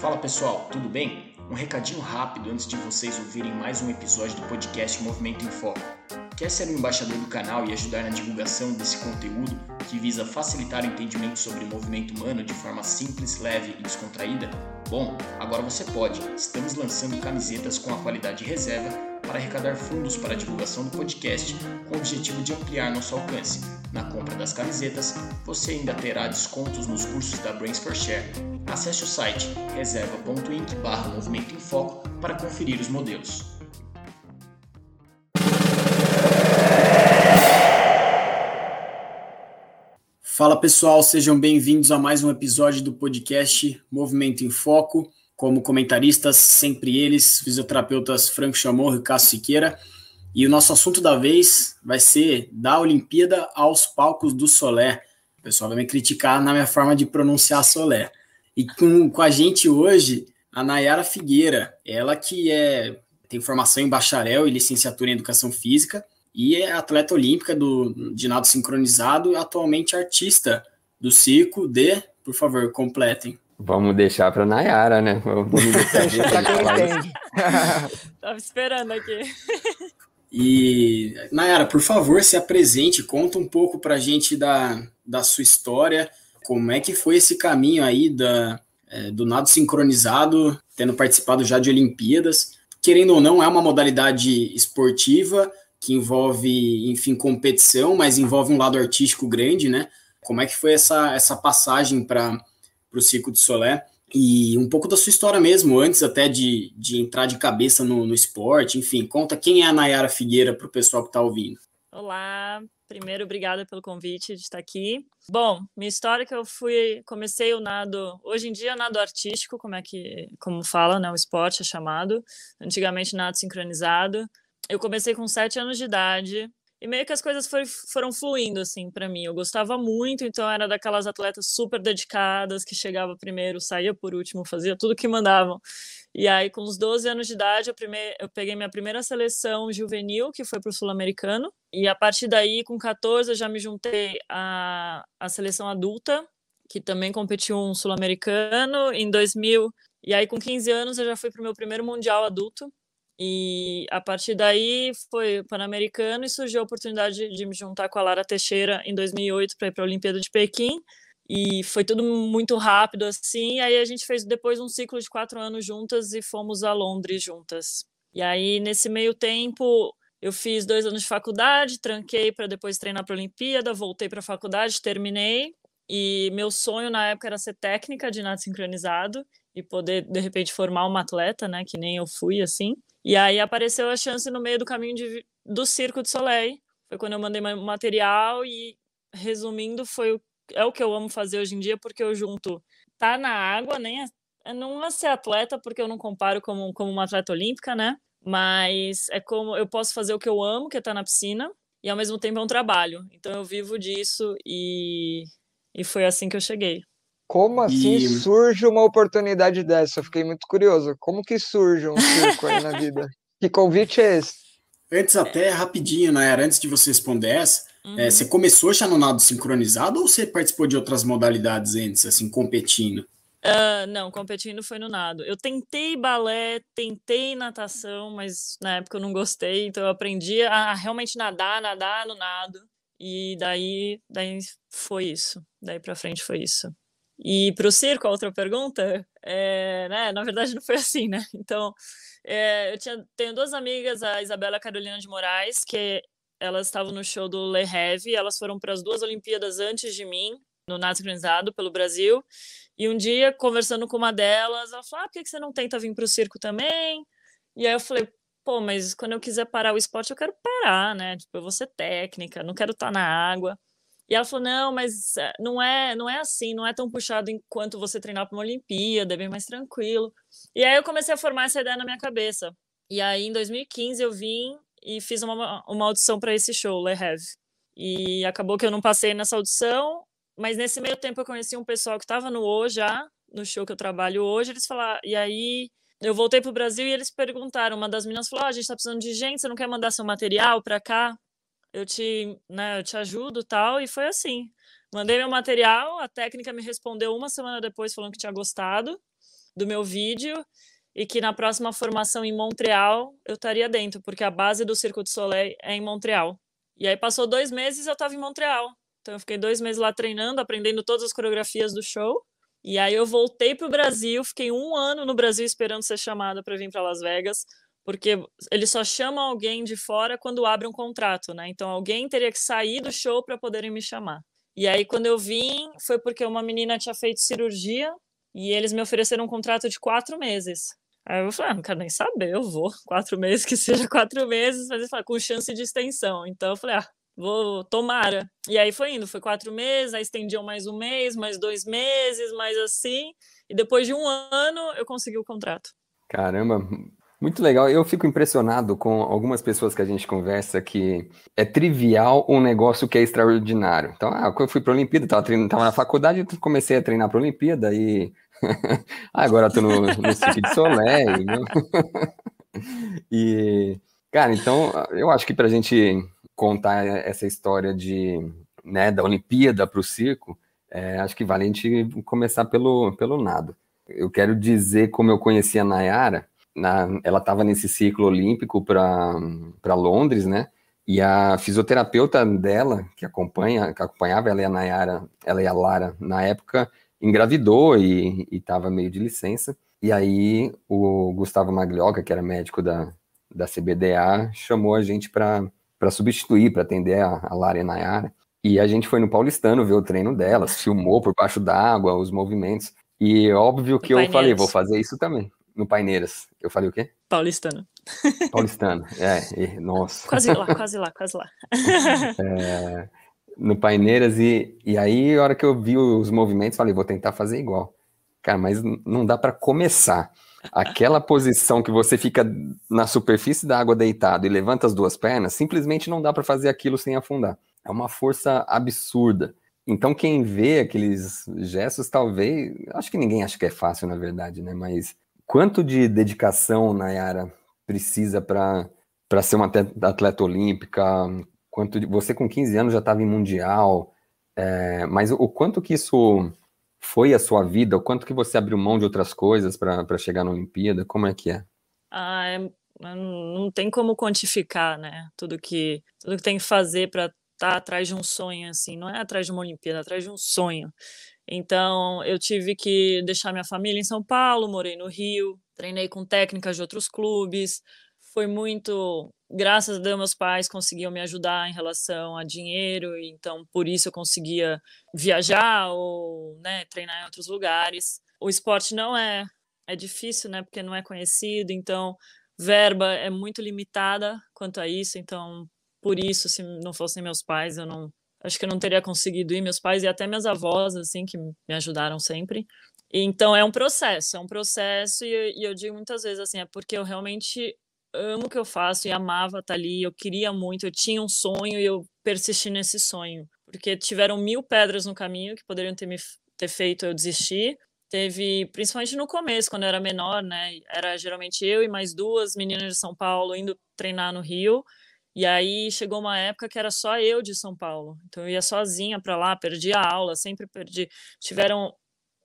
Fala pessoal, tudo bem? Um recadinho rápido antes de vocês ouvirem mais um episódio do podcast Movimento em Foco. Quer ser um embaixador do canal e ajudar na divulgação desse conteúdo que visa facilitar o entendimento sobre o movimento humano de forma simples, leve e descontraída? Bom, agora você pode. Estamos lançando camisetas com a qualidade reserva para arrecadar fundos para a divulgação do podcast com o objetivo de ampliar nosso alcance. Na compra das camisetas, você ainda terá descontos nos cursos da Brains for Share. Acesse o site reserva.inc barra Movimento em Foco para conferir os modelos. Fala pessoal, sejam bem-vindos a mais um episódio do podcast Movimento em Foco. Como comentaristas, sempre eles, fisioterapeutas Franco Chamorro e Cássio Siqueira. E o nosso assunto da vez vai ser da Olimpíada aos palcos do Solé. O pessoal vai me criticar na minha forma de pronunciar Solé. E com, com a gente hoje, a Nayara Figueira, ela que é tem formação em bacharel e licenciatura em educação física e é atleta olímpica do, de nado sincronizado e atualmente artista do circo de, por favor, completem. Vamos deixar para Nayara, né? Vamos deixar para quem entende. Tava esperando aqui. E, Nayara, por favor, se apresente, conta um pouco para a gente da, da sua história, como é que foi esse caminho aí da, é, do nado sincronizado, tendo participado já de Olimpíadas. Querendo ou não, é uma modalidade esportiva que envolve, enfim, competição, mas envolve um lado artístico grande, né? Como é que foi essa, essa passagem para o Circo de Solé. E um pouco da sua história mesmo, antes até de, de entrar de cabeça no, no esporte, enfim, conta quem é a Nayara Figueira para o pessoal que está ouvindo. Olá, primeiro obrigada pelo convite de estar aqui. Bom, minha história é que eu fui, comecei o nado, hoje em dia nado artístico, como é que, como fala, né, o esporte é chamado, antigamente nado sincronizado. Eu comecei com sete anos de idade, e meio que as coisas foi, foram fluindo, assim, para mim. Eu gostava muito, então era daquelas atletas super dedicadas, que chegava primeiro, saía por último, fazia tudo que mandavam. E aí, com os 12 anos de idade, eu, eu peguei minha primeira seleção juvenil, que foi para o Sul-Americano. E a partir daí, com 14, eu já me juntei à, à seleção adulta, que também competiu um Sul-Americano. Em 2000, e aí, com 15 anos, eu já fui para o meu primeiro Mundial adulto, e a partir daí foi Pan-Americano e surgiu a oportunidade de me juntar com a Lara Teixeira em 2008 para ir para a Olimpíada de Pequim. E foi tudo muito rápido assim. Aí a gente fez depois um ciclo de quatro anos juntas e fomos a Londres juntas. E aí, nesse meio tempo, eu fiz dois anos de faculdade, tranquei para depois treinar para a Olimpíada, voltei para a faculdade, terminei. E meu sonho na época era ser técnica de nado sincronizado e poder, de repente, formar uma atleta, né? Que nem eu fui assim. E aí apareceu a chance no meio do caminho de, do Circo de Soleil. Foi quando eu mandei material e, resumindo, foi o, é o que eu amo fazer hoje em dia, porque eu junto tá na água, nem é, não é ser atleta, porque eu não comparo como, como uma atleta olímpica, né? Mas é como eu posso fazer o que eu amo, que é estar tá na piscina, e ao mesmo tempo é um trabalho. Então eu vivo disso e, e foi assim que eu cheguei. Como assim e... surge uma oportunidade dessa? Eu fiquei muito curioso. Como que surge um circo aí na vida? Que convite é esse? Antes até, rapidinho, né? Antes de você responder essa, uhum. é, você começou já no nado sincronizado ou você participou de outras modalidades antes, assim, competindo? Uh, não, competindo foi no nado. Eu tentei balé, tentei natação, mas na época eu não gostei, então eu aprendi a realmente nadar, nadar no nado. E daí, daí foi isso. Daí pra frente foi isso. E para o circo, a outra pergunta, é, né, na verdade não foi assim, né? Então, é, eu tinha, tenho duas amigas, a Isabela Carolina de Moraes, que elas estavam no show do Le Heavy, elas foram para as duas Olimpíadas antes de mim, no nado sincronizado pelo Brasil, e um dia, conversando com uma delas, ela falou, ah, por que você não tenta vir para o circo também? E aí eu falei, pô, mas quando eu quiser parar o esporte, eu quero parar, né? Tipo, eu vou ser técnica, não quero estar tá na água. E ela falou: não, mas eh, não é, não é assim, não é tão puxado enquanto você treinar para uma Olimpíada, é bem mais tranquilo. E aí eu comecei a formar essa ideia na minha cabeça. E aí em 2015 eu vim e fiz uma, uma audição para esse show, Le Have. E acabou que eu não passei nessa audição, mas nesse meio tempo eu conheci um pessoal que estava no O já, no show que eu trabalho hoje. Eles falaram, e aí eu voltei para o Brasil e eles perguntaram. Uma das meninas falou: oh, a gente está precisando de gente, você não quer mandar seu material para cá? eu te, né, eu te ajudo tal, e foi assim. Mandei meu material, a técnica me respondeu uma semana depois falando que tinha gostado, do meu vídeo e que na próxima formação em Montreal eu estaria dentro, porque a base do Circo de Soleil é em Montreal. E aí passou dois meses eu estava em Montreal. Então eu fiquei dois meses lá treinando, aprendendo todas as coreografias do show. E aí eu voltei para o Brasil, fiquei um ano no Brasil esperando ser chamada para vir para Las Vegas, porque eles só chamam alguém de fora quando abre um contrato, né? Então alguém teria que sair do show para poderem me chamar. E aí quando eu vim, foi porque uma menina tinha feito cirurgia e eles me ofereceram um contrato de quatro meses. Aí eu falei, ah, não quero nem saber, eu vou. Quatro meses, que seja quatro meses, mas ele com chance de extensão. Então eu falei, ah, vou, tomara. E aí foi indo, foi quatro meses, aí estendiam mais um mês, mais dois meses, mais assim. E depois de um ano eu consegui o contrato. Caramba, muito legal. Eu fico impressionado com algumas pessoas que a gente conversa que é trivial um negócio que é extraordinário. Então, ah, eu fui para a Olimpíada, estava tava na faculdade, comecei a treinar para a Olimpíada e ah, agora estou no, no Cirque de Soleil. e, cara, então eu acho que para a gente contar essa história de, né, da Olimpíada para o circo, é, acho que vale a gente começar pelo, pelo nado. Eu quero dizer como eu conheci a Nayara, na, ela estava nesse ciclo olímpico para Londres, né? E a fisioterapeuta dela, que acompanha, que acompanhava ela e a Nayara, ela e a Lara, na época, engravidou e estava meio de licença. E aí o Gustavo Maglioca, que era médico da, da CBDA, chamou a gente para substituir, para atender a, a Lara e a Nayara. E a gente foi no Paulistano ver o treino delas, filmou por baixo d'água os movimentos. E óbvio que eu falei, vou fazer isso também. No Paineiras. Eu falei o quê? Paulistano. Paulistano, é, e, nossa. Quase lá, quase lá, quase lá. é, no Paineiras, e, e aí, a hora que eu vi os movimentos, falei, vou tentar fazer igual. Cara, mas não dá para começar. Aquela posição que você fica na superfície da água deitado e levanta as duas pernas, simplesmente não dá para fazer aquilo sem afundar. É uma força absurda. Então, quem vê aqueles gestos, talvez. Acho que ninguém acha que é fácil, na verdade, né? Mas quanto de dedicação, Nayara, precisa para ser uma atleta olímpica? Quanto de, você com 15 anos já estava em mundial, é, mas o quanto que isso foi a sua vida? O quanto que você abriu mão de outras coisas para chegar na Olimpíada? Como é que é? Ah, é, não tem como quantificar, né? Tudo que tudo que tem que fazer para estar tá atrás de um sonho assim, não é atrás de uma Olimpíada, é atrás de um sonho. Então, eu tive que deixar minha família em São Paulo, morei no Rio, treinei com técnicas de outros clubes, foi muito graças a Deus meus pais conseguiam me ajudar em relação a dinheiro então por isso eu conseguia viajar ou né, treinar em outros lugares. O esporte não é é difícil né porque não é conhecido então verba é muito limitada quanto a isso então por isso se não fossem meus pais eu não acho que eu não teria conseguido ir. Meus pais e até minhas avós assim que me ajudaram sempre. Então é um processo é um processo e, e eu digo muitas vezes assim é porque eu realmente amo o que eu faço e amava estar ali, eu queria muito, eu tinha um sonho e eu persisti nesse sonho, porque tiveram mil pedras no caminho que poderiam ter me ter feito eu desistir. Teve, principalmente no começo, quando eu era menor, né? Era geralmente eu e mais duas meninas de São Paulo indo treinar no Rio. E aí chegou uma época que era só eu de São Paulo. Então eu ia sozinha para lá, perdi a aula, sempre perdi. Tiveram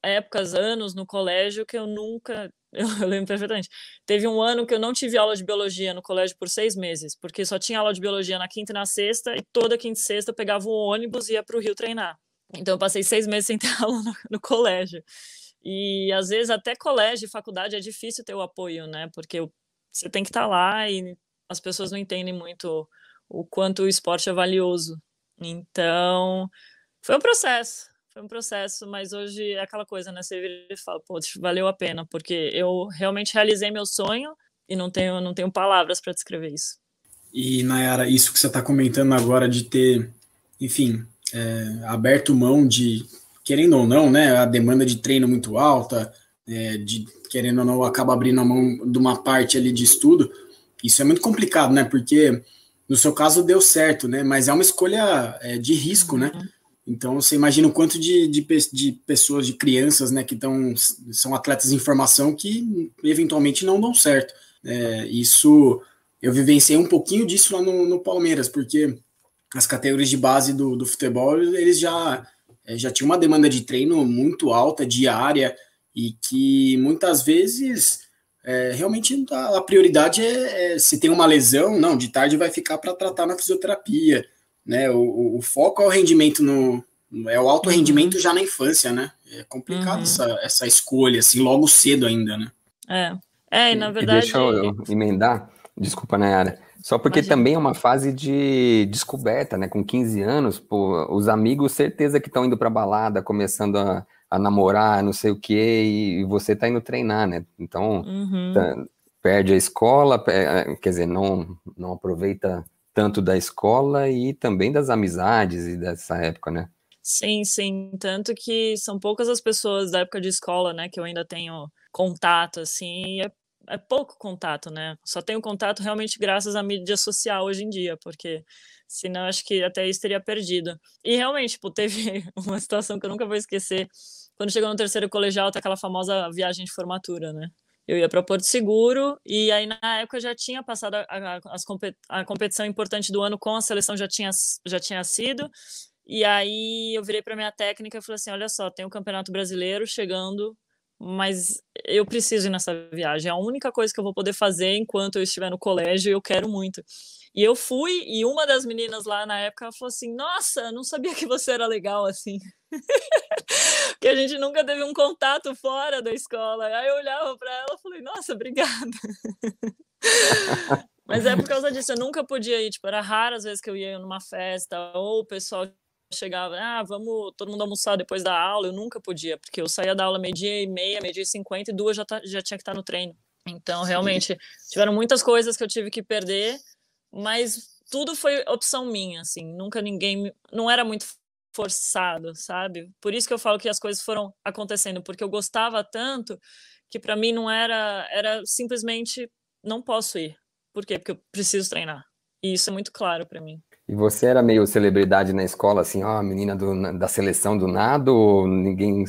épocas, anos no colégio que eu nunca eu lembro perfeitamente. Teve um ano que eu não tive aula de biologia no colégio por seis meses, porque só tinha aula de biologia na quinta e na sexta, e toda quinta e sexta eu pegava um ônibus e ia para o Rio treinar. Então eu passei seis meses sem ter aula no, no colégio. E às vezes até colégio e faculdade é difícil ter o apoio, né? Porque você tem que estar tá lá e as pessoas não entendem muito o quanto o esporte é valioso. Então, foi um processo foi um processo, mas hoje é aquela coisa, né? Você vira e fala, pô, valeu a pena, porque eu realmente realizei meu sonho e não tenho, não tenho palavras para descrever isso. E, Nayara, isso que você está comentando agora de ter, enfim, é, aberto mão de, querendo ou não, né, a demanda de treino muito alta, é, de querendo ou não, acaba abrindo a mão de uma parte ali de estudo, isso é muito complicado, né, porque no seu caso deu certo, né, mas é uma escolha é, de risco, né, uhum. Então você imagina o quanto de, de, de pessoas, de crianças, né, que estão são atletas em formação que eventualmente não dão certo. É, isso eu vivenciei um pouquinho disso lá no, no, Palmeiras, porque as categorias de base do, do futebol eles já é, já tinham uma demanda de treino muito alta, diária. e que muitas vezes é, realmente a, a prioridade é, é, se tem uma lesão, não, de tarde vai ficar para tratar na fisioterapia, né? O, o, foco é o rendimento no é o alto uhum. rendimento já na infância, né? É complicado uhum. essa, essa escolha assim logo cedo ainda, né? É, é e na verdade. E deixa eu emendar, desculpa, Nayara. Só porque Imagina. também é uma fase de descoberta, né? Com 15 anos, pô, os amigos, certeza que estão indo para balada, começando a, a, namorar, não sei o quê, e, você tá indo treinar, né? Então, uhum. tá, perde a escola, é, quer dizer, não, não aproveita tanto da escola e também das amizades e dessa época, né? Sim, sim. Tanto que são poucas as pessoas da época de escola, né, que eu ainda tenho contato, assim, é é pouco contato, né? Só tenho contato realmente graças à mídia social hoje em dia, porque senão acho que até isso teria perdido. E realmente, tipo, teve uma situação que eu nunca vou esquecer. Quando chegou no terceiro colegial, tá aquela famosa viagem de formatura, né? Eu ia para Porto Seguro e aí na época já tinha passado a, a, a competição importante do ano com a seleção já tinha já tinha sido. E aí eu virei para minha técnica e falei assim: olha só, tem o Campeonato Brasileiro chegando mas eu preciso ir nessa viagem. É a única coisa que eu vou poder fazer enquanto eu estiver no colégio e eu quero muito. E eu fui, e uma das meninas lá na época falou assim: Nossa, não sabia que você era legal assim. que a gente nunca teve um contato fora da escola. Aí eu olhava para ela e falei: Nossa, obrigada. Mas é por causa disso, eu nunca podia ir, tipo, era raro às vezes que eu ia numa festa, ou o pessoal chegava, ah, vamos todo mundo almoçar depois da aula, eu nunca podia, porque eu saía da aula meio-dia e meia, meio-dia e cinquenta, e duas já, tá, já tinha que estar no treino. Então, realmente, tiveram muitas coisas que eu tive que perder, mas tudo foi opção minha, assim, nunca ninguém, não era muito forçado, sabe? Por isso que eu falo que as coisas foram acontecendo, porque eu gostava tanto que para mim não era, era simplesmente não posso ir. Por quê? Porque eu preciso treinar. E isso é muito claro para mim. E você era meio celebridade na escola, assim, ó, menina do, da seleção do nada, ou ninguém,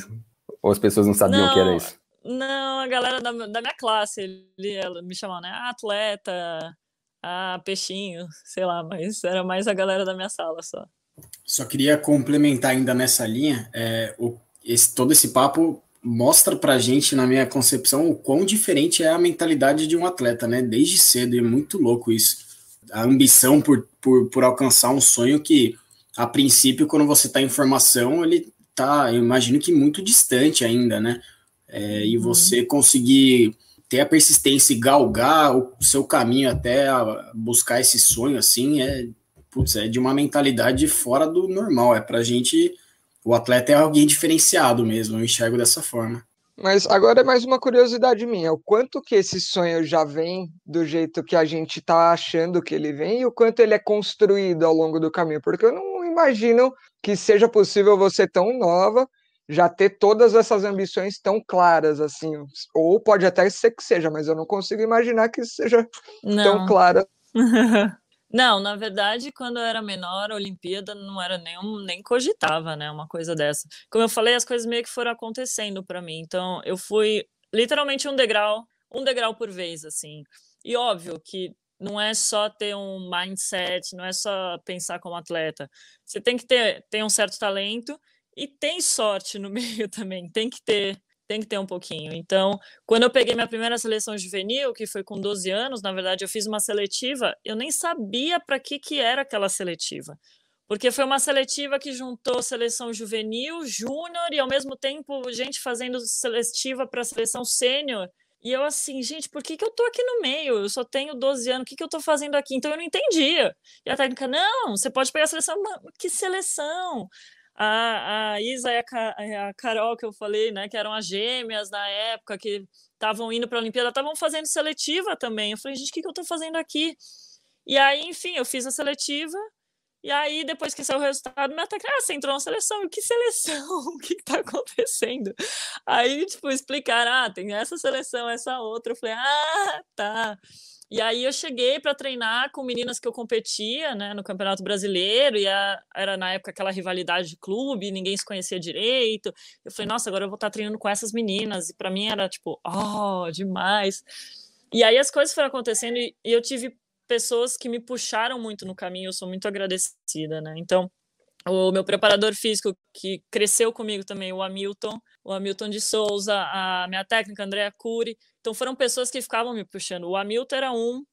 ou as pessoas não sabiam o que era isso? Não, a galera da, da minha classe, ele, ela me chamava, né, atleta, ah, peixinho, sei lá, mas era mais a galera da minha sala só. Só queria complementar ainda nessa linha, é, o, esse, todo esse papo mostra pra gente, na minha concepção, o quão diferente é a mentalidade de um atleta, né, desde cedo, e é muito louco isso a ambição por, por, por alcançar um sonho que, a princípio, quando você está em formação, ele tá, eu imagino que muito distante ainda, né? É, e uhum. você conseguir ter a persistência e galgar o seu caminho até buscar esse sonho, assim, é, putz, é de uma mentalidade fora do normal. É pra gente, o atleta é alguém diferenciado mesmo, eu enxergo dessa forma. Mas agora é mais uma curiosidade minha, o quanto que esse sonho já vem do jeito que a gente está achando que ele vem e o quanto ele é construído ao longo do caminho, porque eu não imagino que seja possível você tão nova já ter todas essas ambições tão claras assim, ou pode até ser que seja, mas eu não consigo imaginar que seja não. tão clara. Não, na verdade, quando eu era menor, a Olimpíada não era nem, nem cogitava, né, uma coisa dessa. Como eu falei, as coisas meio que foram acontecendo para mim. Então, eu fui literalmente um degrau, um degrau por vez, assim. E óbvio que não é só ter um mindset, não é só pensar como atleta. Você tem que ter, ter um certo talento e tem sorte no meio também. Tem que ter tem que ter um pouquinho. Então, quando eu peguei minha primeira seleção juvenil, que foi com 12 anos, na verdade, eu fiz uma seletiva, eu nem sabia para que, que era aquela seletiva. Porque foi uma seletiva que juntou seleção juvenil, júnior e, ao mesmo tempo, gente fazendo seletiva para seleção sênior. E eu assim, gente, por que, que eu tô aqui no meio? Eu só tenho 12 anos, o que, que eu tô fazendo aqui? Então eu não entendia. E a técnica, não, você pode pegar a seleção. Que seleção? A, a Isa e a, a Carol, que eu falei, né, que eram as gêmeas na época, que estavam indo para a Olimpíada, estavam fazendo seletiva também. Eu falei, gente, o que, que eu estou fazendo aqui? E aí, enfim, eu fiz a seletiva, e aí, depois que saiu o resultado, me atacaram, ah, você entrou na seleção, que seleção? O que está acontecendo? Aí, tipo, explicaram, ah, tem essa seleção, essa outra. Eu falei, ah, tá. E aí eu cheguei para treinar com meninas que eu competia, né, no Campeonato Brasileiro, e a, era na época aquela rivalidade de clube, ninguém se conhecia direito. Eu falei, nossa, agora eu vou estar tá treinando com essas meninas. E para mim era tipo, oh, demais. E aí as coisas foram acontecendo e, eu tive pessoas que me puxaram muito no caminho, eu sou muito agradecida, né? Então, o meu preparador físico, que cresceu comigo também, o Hamilton, o Hamilton de Souza, a minha técnica, Andréa Cury. Então foram pessoas que ficavam me puxando. O Hamilton era um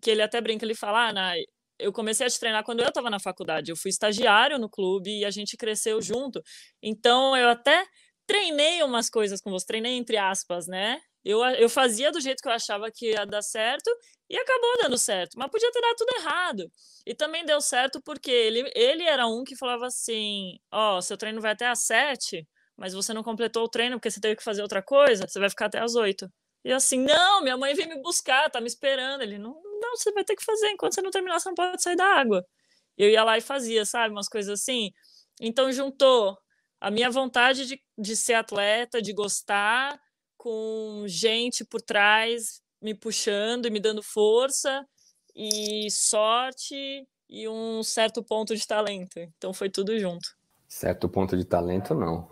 que ele até brinca, ele fala, ah, eu comecei a te treinar quando eu estava na faculdade. Eu fui estagiário no clube e a gente cresceu junto. Então eu até treinei umas coisas com você, treinei entre aspas, né? Eu, eu fazia do jeito que eu achava que ia dar certo e acabou dando certo, mas podia ter dado tudo errado. E também deu certo porque ele, ele era um que falava assim: Ó, oh, seu treino vai até às sete, mas você não completou o treino porque você teve que fazer outra coisa, você vai ficar até às oito. E assim, não, minha mãe veio me buscar, tá me esperando. Ele, não, não, você vai ter que fazer, enquanto você não terminar, você não pode sair da água. Eu ia lá e fazia, sabe, umas coisas assim. Então juntou a minha vontade de, de ser atleta, de gostar, com gente por trás me puxando e me dando força e sorte e um certo ponto de talento. Então foi tudo junto. Certo ponto de talento, não.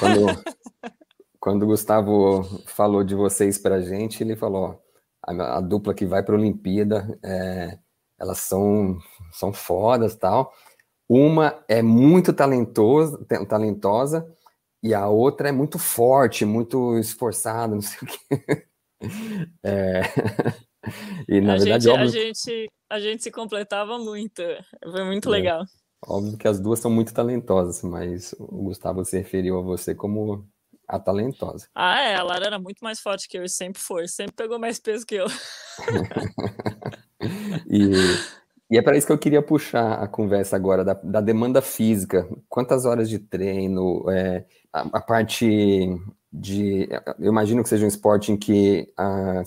Quando, quando o Gustavo falou de vocês para a gente, ele falou: a, a, dupla que vai para a Olimpíada, é, elas são, são fodas tal. Uma é muito talentosa, talentosa e a outra é muito forte, muito esforçada, não sei o quê. É... E na a verdade, gente, óbvio... a, gente, a gente se completava muito, foi muito é. legal. Óbvio que as duas são muito talentosas, mas o Gustavo se referiu a você como a talentosa. Ah, é, a Lara era muito mais forte que eu e sempre foi, sempre pegou mais peso que eu. e, e, é para isso que eu queria puxar a conversa agora, da, da demanda física. Quantas horas de treino, é, a, a, parte de. Eu imagino que seja um esporte em que, a,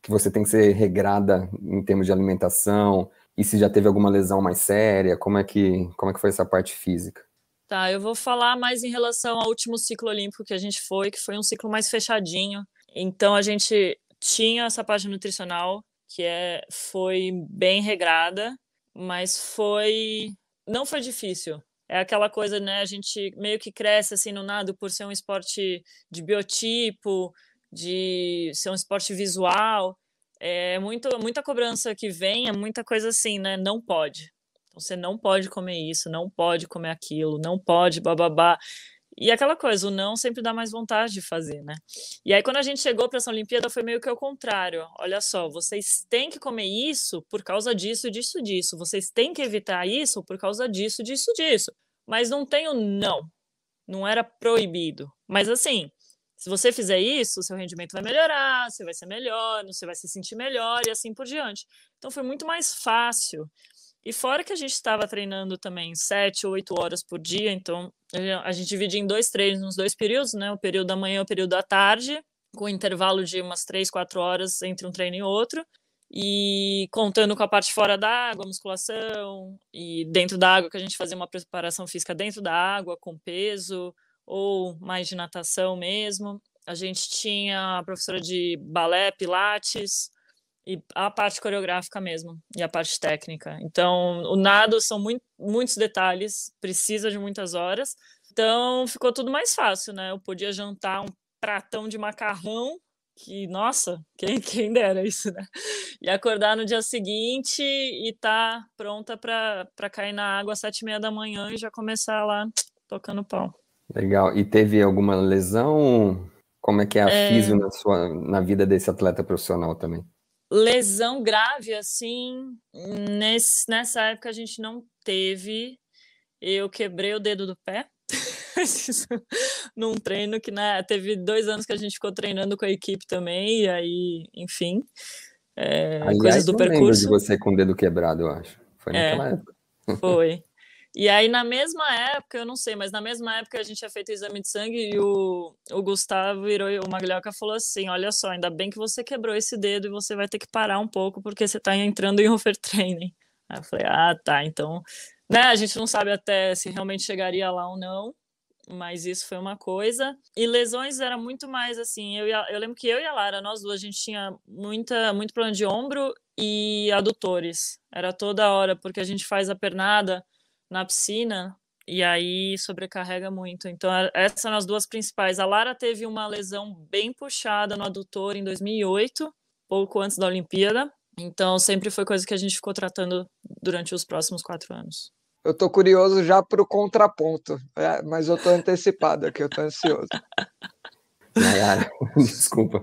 que você tem que ser regrada em termos de alimentação, e se já teve alguma lesão mais séria, como é que, como é que foi essa parte física? Tá, eu vou falar mais em relação ao último ciclo olímpico que a gente foi, que foi um ciclo mais fechadinho. Então a gente tinha essa parte nutricional que é foi bem regrada, mas foi não foi difícil é aquela coisa, né? A gente meio que cresce assim no nado por ser um esporte de biotipo, de ser um esporte visual. É muito, muita cobrança que vem, é muita coisa assim, né? Não pode. Então, você não pode comer isso, não pode comer aquilo, não pode, bababá. E aquela coisa, o não sempre dá mais vontade de fazer, né? E aí, quando a gente chegou para essa Olimpíada, foi meio que o contrário. Olha só, vocês têm que comer isso por causa disso, disso, disso. Vocês têm que evitar isso por causa disso, disso, disso. Mas não tem o não. Não era proibido. Mas assim, se você fizer isso, seu rendimento vai melhorar, você vai ser melhor, você vai se sentir melhor e assim por diante. Então foi muito mais fácil. E fora que a gente estava treinando também sete oito horas por dia, então a gente dividia em dois treinos, nos dois períodos, né? O período da manhã e o período da tarde, com intervalo de umas três, quatro horas entre um treino e outro. E contando com a parte fora da água, musculação, e dentro da água, que a gente fazia uma preparação física dentro da água, com peso, ou mais de natação mesmo. A gente tinha a professora de balé, pilates, e a parte coreográfica mesmo, e a parte técnica. Então, o nado são muito, muitos detalhes, precisa de muitas horas. Então, ficou tudo mais fácil, né? Eu podia jantar um pratão de macarrão, que, nossa, quem, quem dera isso, né? E acordar no dia seguinte e tá pronta para cair na água às sete e meia da manhã e já começar lá tocando pau. Legal. E teve alguma lesão? Como é que é a é... na, sua, na vida desse atleta profissional também? Lesão grave assim, nesse, nessa época a gente não teve. Eu quebrei o dedo do pé. num treino que né, teve dois anos que a gente ficou treinando com a equipe também, e aí, enfim, é, Aliás, coisas do percurso. de você com o dedo quebrado, eu acho. Foi naquela é, época. Foi. E aí, na mesma época, eu não sei, mas na mesma época a gente tinha feito o exame de sangue e o, o Gustavo virou, o Maglioca falou assim: Olha só, ainda bem que você quebrou esse dedo e você vai ter que parar um pouco porque você está entrando em overtraining. Aí eu falei: Ah, tá, então. Né, a gente não sabe até se realmente chegaria lá ou não, mas isso foi uma coisa. E lesões era muito mais assim. Eu, a, eu lembro que eu e a Lara, nós duas, a gente tinha muita, muito problema de ombro e adutores. Era toda hora, porque a gente faz a pernada na piscina e aí sobrecarrega muito. Então, essas são as duas principais. A Lara teve uma lesão bem puxada no adutor em 2008, pouco antes da Olimpíada. Então, sempre foi coisa que a gente ficou tratando durante os próximos quatro anos. Eu tô curioso já pro contraponto, é, mas eu tô antecipado aqui, eu tô ansioso. Nayara, desculpa.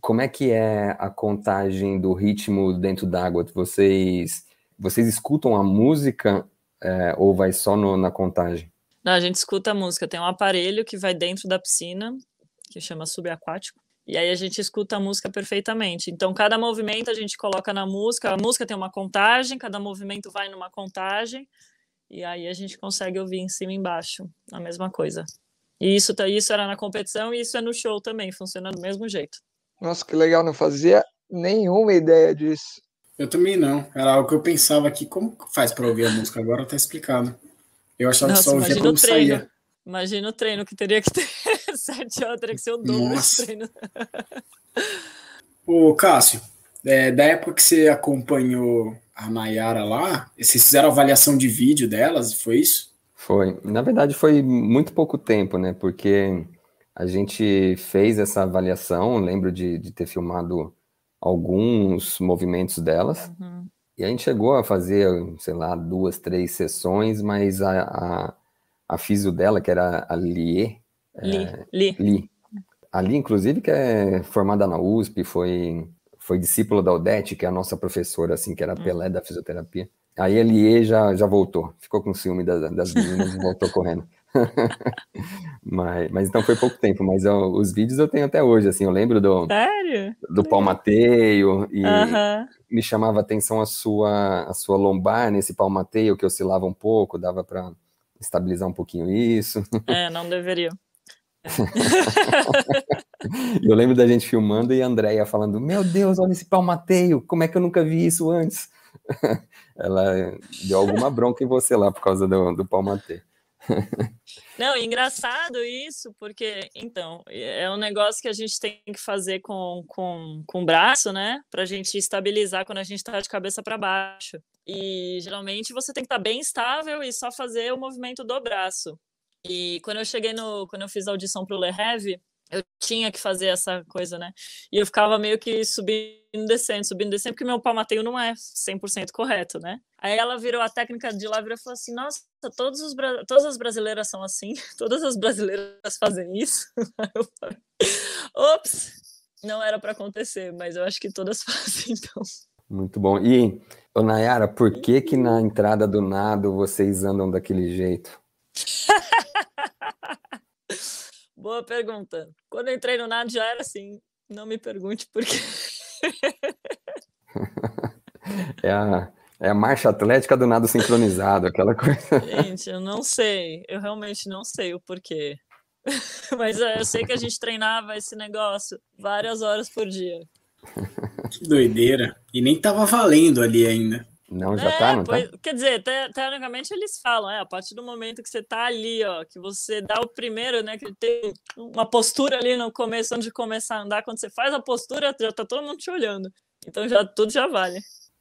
Como é que é a contagem do ritmo dentro d'água? Vocês, vocês escutam a música é, ou vai só no, na contagem? Não, a gente escuta a música. Tem um aparelho que vai dentro da piscina, que chama subaquático. E aí a gente escuta a música perfeitamente. Então, cada movimento a gente coloca na música. A música tem uma contagem, cada movimento vai numa contagem. E aí a gente consegue ouvir em cima e embaixo a mesma coisa. E isso, tá, isso era na competição e isso é no show também, funciona do mesmo jeito. Nossa, que legal, não fazia nenhuma ideia disso. Eu também não. Era algo que eu pensava aqui, como faz para ouvir a música? Agora tá explicado. Eu achava Nossa, que só ouvia quando treino. saía. Imagina o treino que teria que ter sete horas, teria que ser o dobro Nossa. treino. Ô, Cássio, é, da época que você acompanhou a Nayara lá, vocês fizeram avaliação de vídeo delas, foi isso? Foi. Na verdade, foi muito pouco tempo, né? Porque a gente fez essa avaliação, lembro de, de ter filmado alguns movimentos delas, uhum. e a gente chegou a fazer, sei lá, duas, três sessões, mas a, a, a físio dela, que era a Lie, Li, é, Li. Inclusive, que é formada na USP, foi foi discípula da Odete, que é a nossa professora, assim, que era a hum. Pelé da fisioterapia. Aí a Lie já, já voltou, ficou com ciúme das, das meninas e voltou correndo. mas, mas então foi pouco tempo, mas eu, os vídeos eu tenho até hoje, assim, eu lembro do, Sério? do palmateio e me chamava atenção a sua, a sua lombar nesse palmateio que oscilava um pouco, dava para estabilizar um pouquinho isso. É, não deveria. eu lembro da gente filmando e a Andrea falando: Meu Deus, olha esse palmateio, como é que eu nunca vi isso antes? Ela deu alguma bronca em você lá por causa do, do palmateio. Não, engraçado isso, porque, então, é um negócio que a gente tem que fazer com, com, com o braço, né? Para a gente estabilizar quando a gente está de cabeça para baixo. E geralmente você tem que estar tá bem estável e só fazer o movimento do braço. E quando eu cheguei no. Quando eu fiz a audição para o Le Heavy, eu tinha que fazer essa coisa, né? E eu ficava meio que subindo, descendo, subindo, descendo, porque meu palmateio não é 100% correto, né? Aí ela virou a técnica de lá e falou assim: Nossa, todos os, todas as brasileiras são assim, todas as brasileiras fazem isso. eu falei, Ops, não era para acontecer, mas eu acho que todas fazem, então. Muito bom. E, ô Nayara, por que que na entrada do nado vocês andam daquele jeito? Boa pergunta. Quando eu entrei no nado já era assim. Não me pergunte por quê. é, a, é a marcha atlética do nado sincronizado, aquela coisa. Gente, eu não sei. Eu realmente não sei o porquê. Mas é, eu sei que a gente treinava esse negócio várias horas por dia. Que doideira. E nem tava valendo ali ainda. Não, já é, tá, não tá? pois, tá? Quer dizer, te, teoricamente eles falam, é, a partir do momento que você tá ali, ó, que você dá o primeiro, né, que tem uma postura ali no começo, antes de começar a andar, quando você faz a postura, já tá todo mundo te olhando. Então já tudo já vale.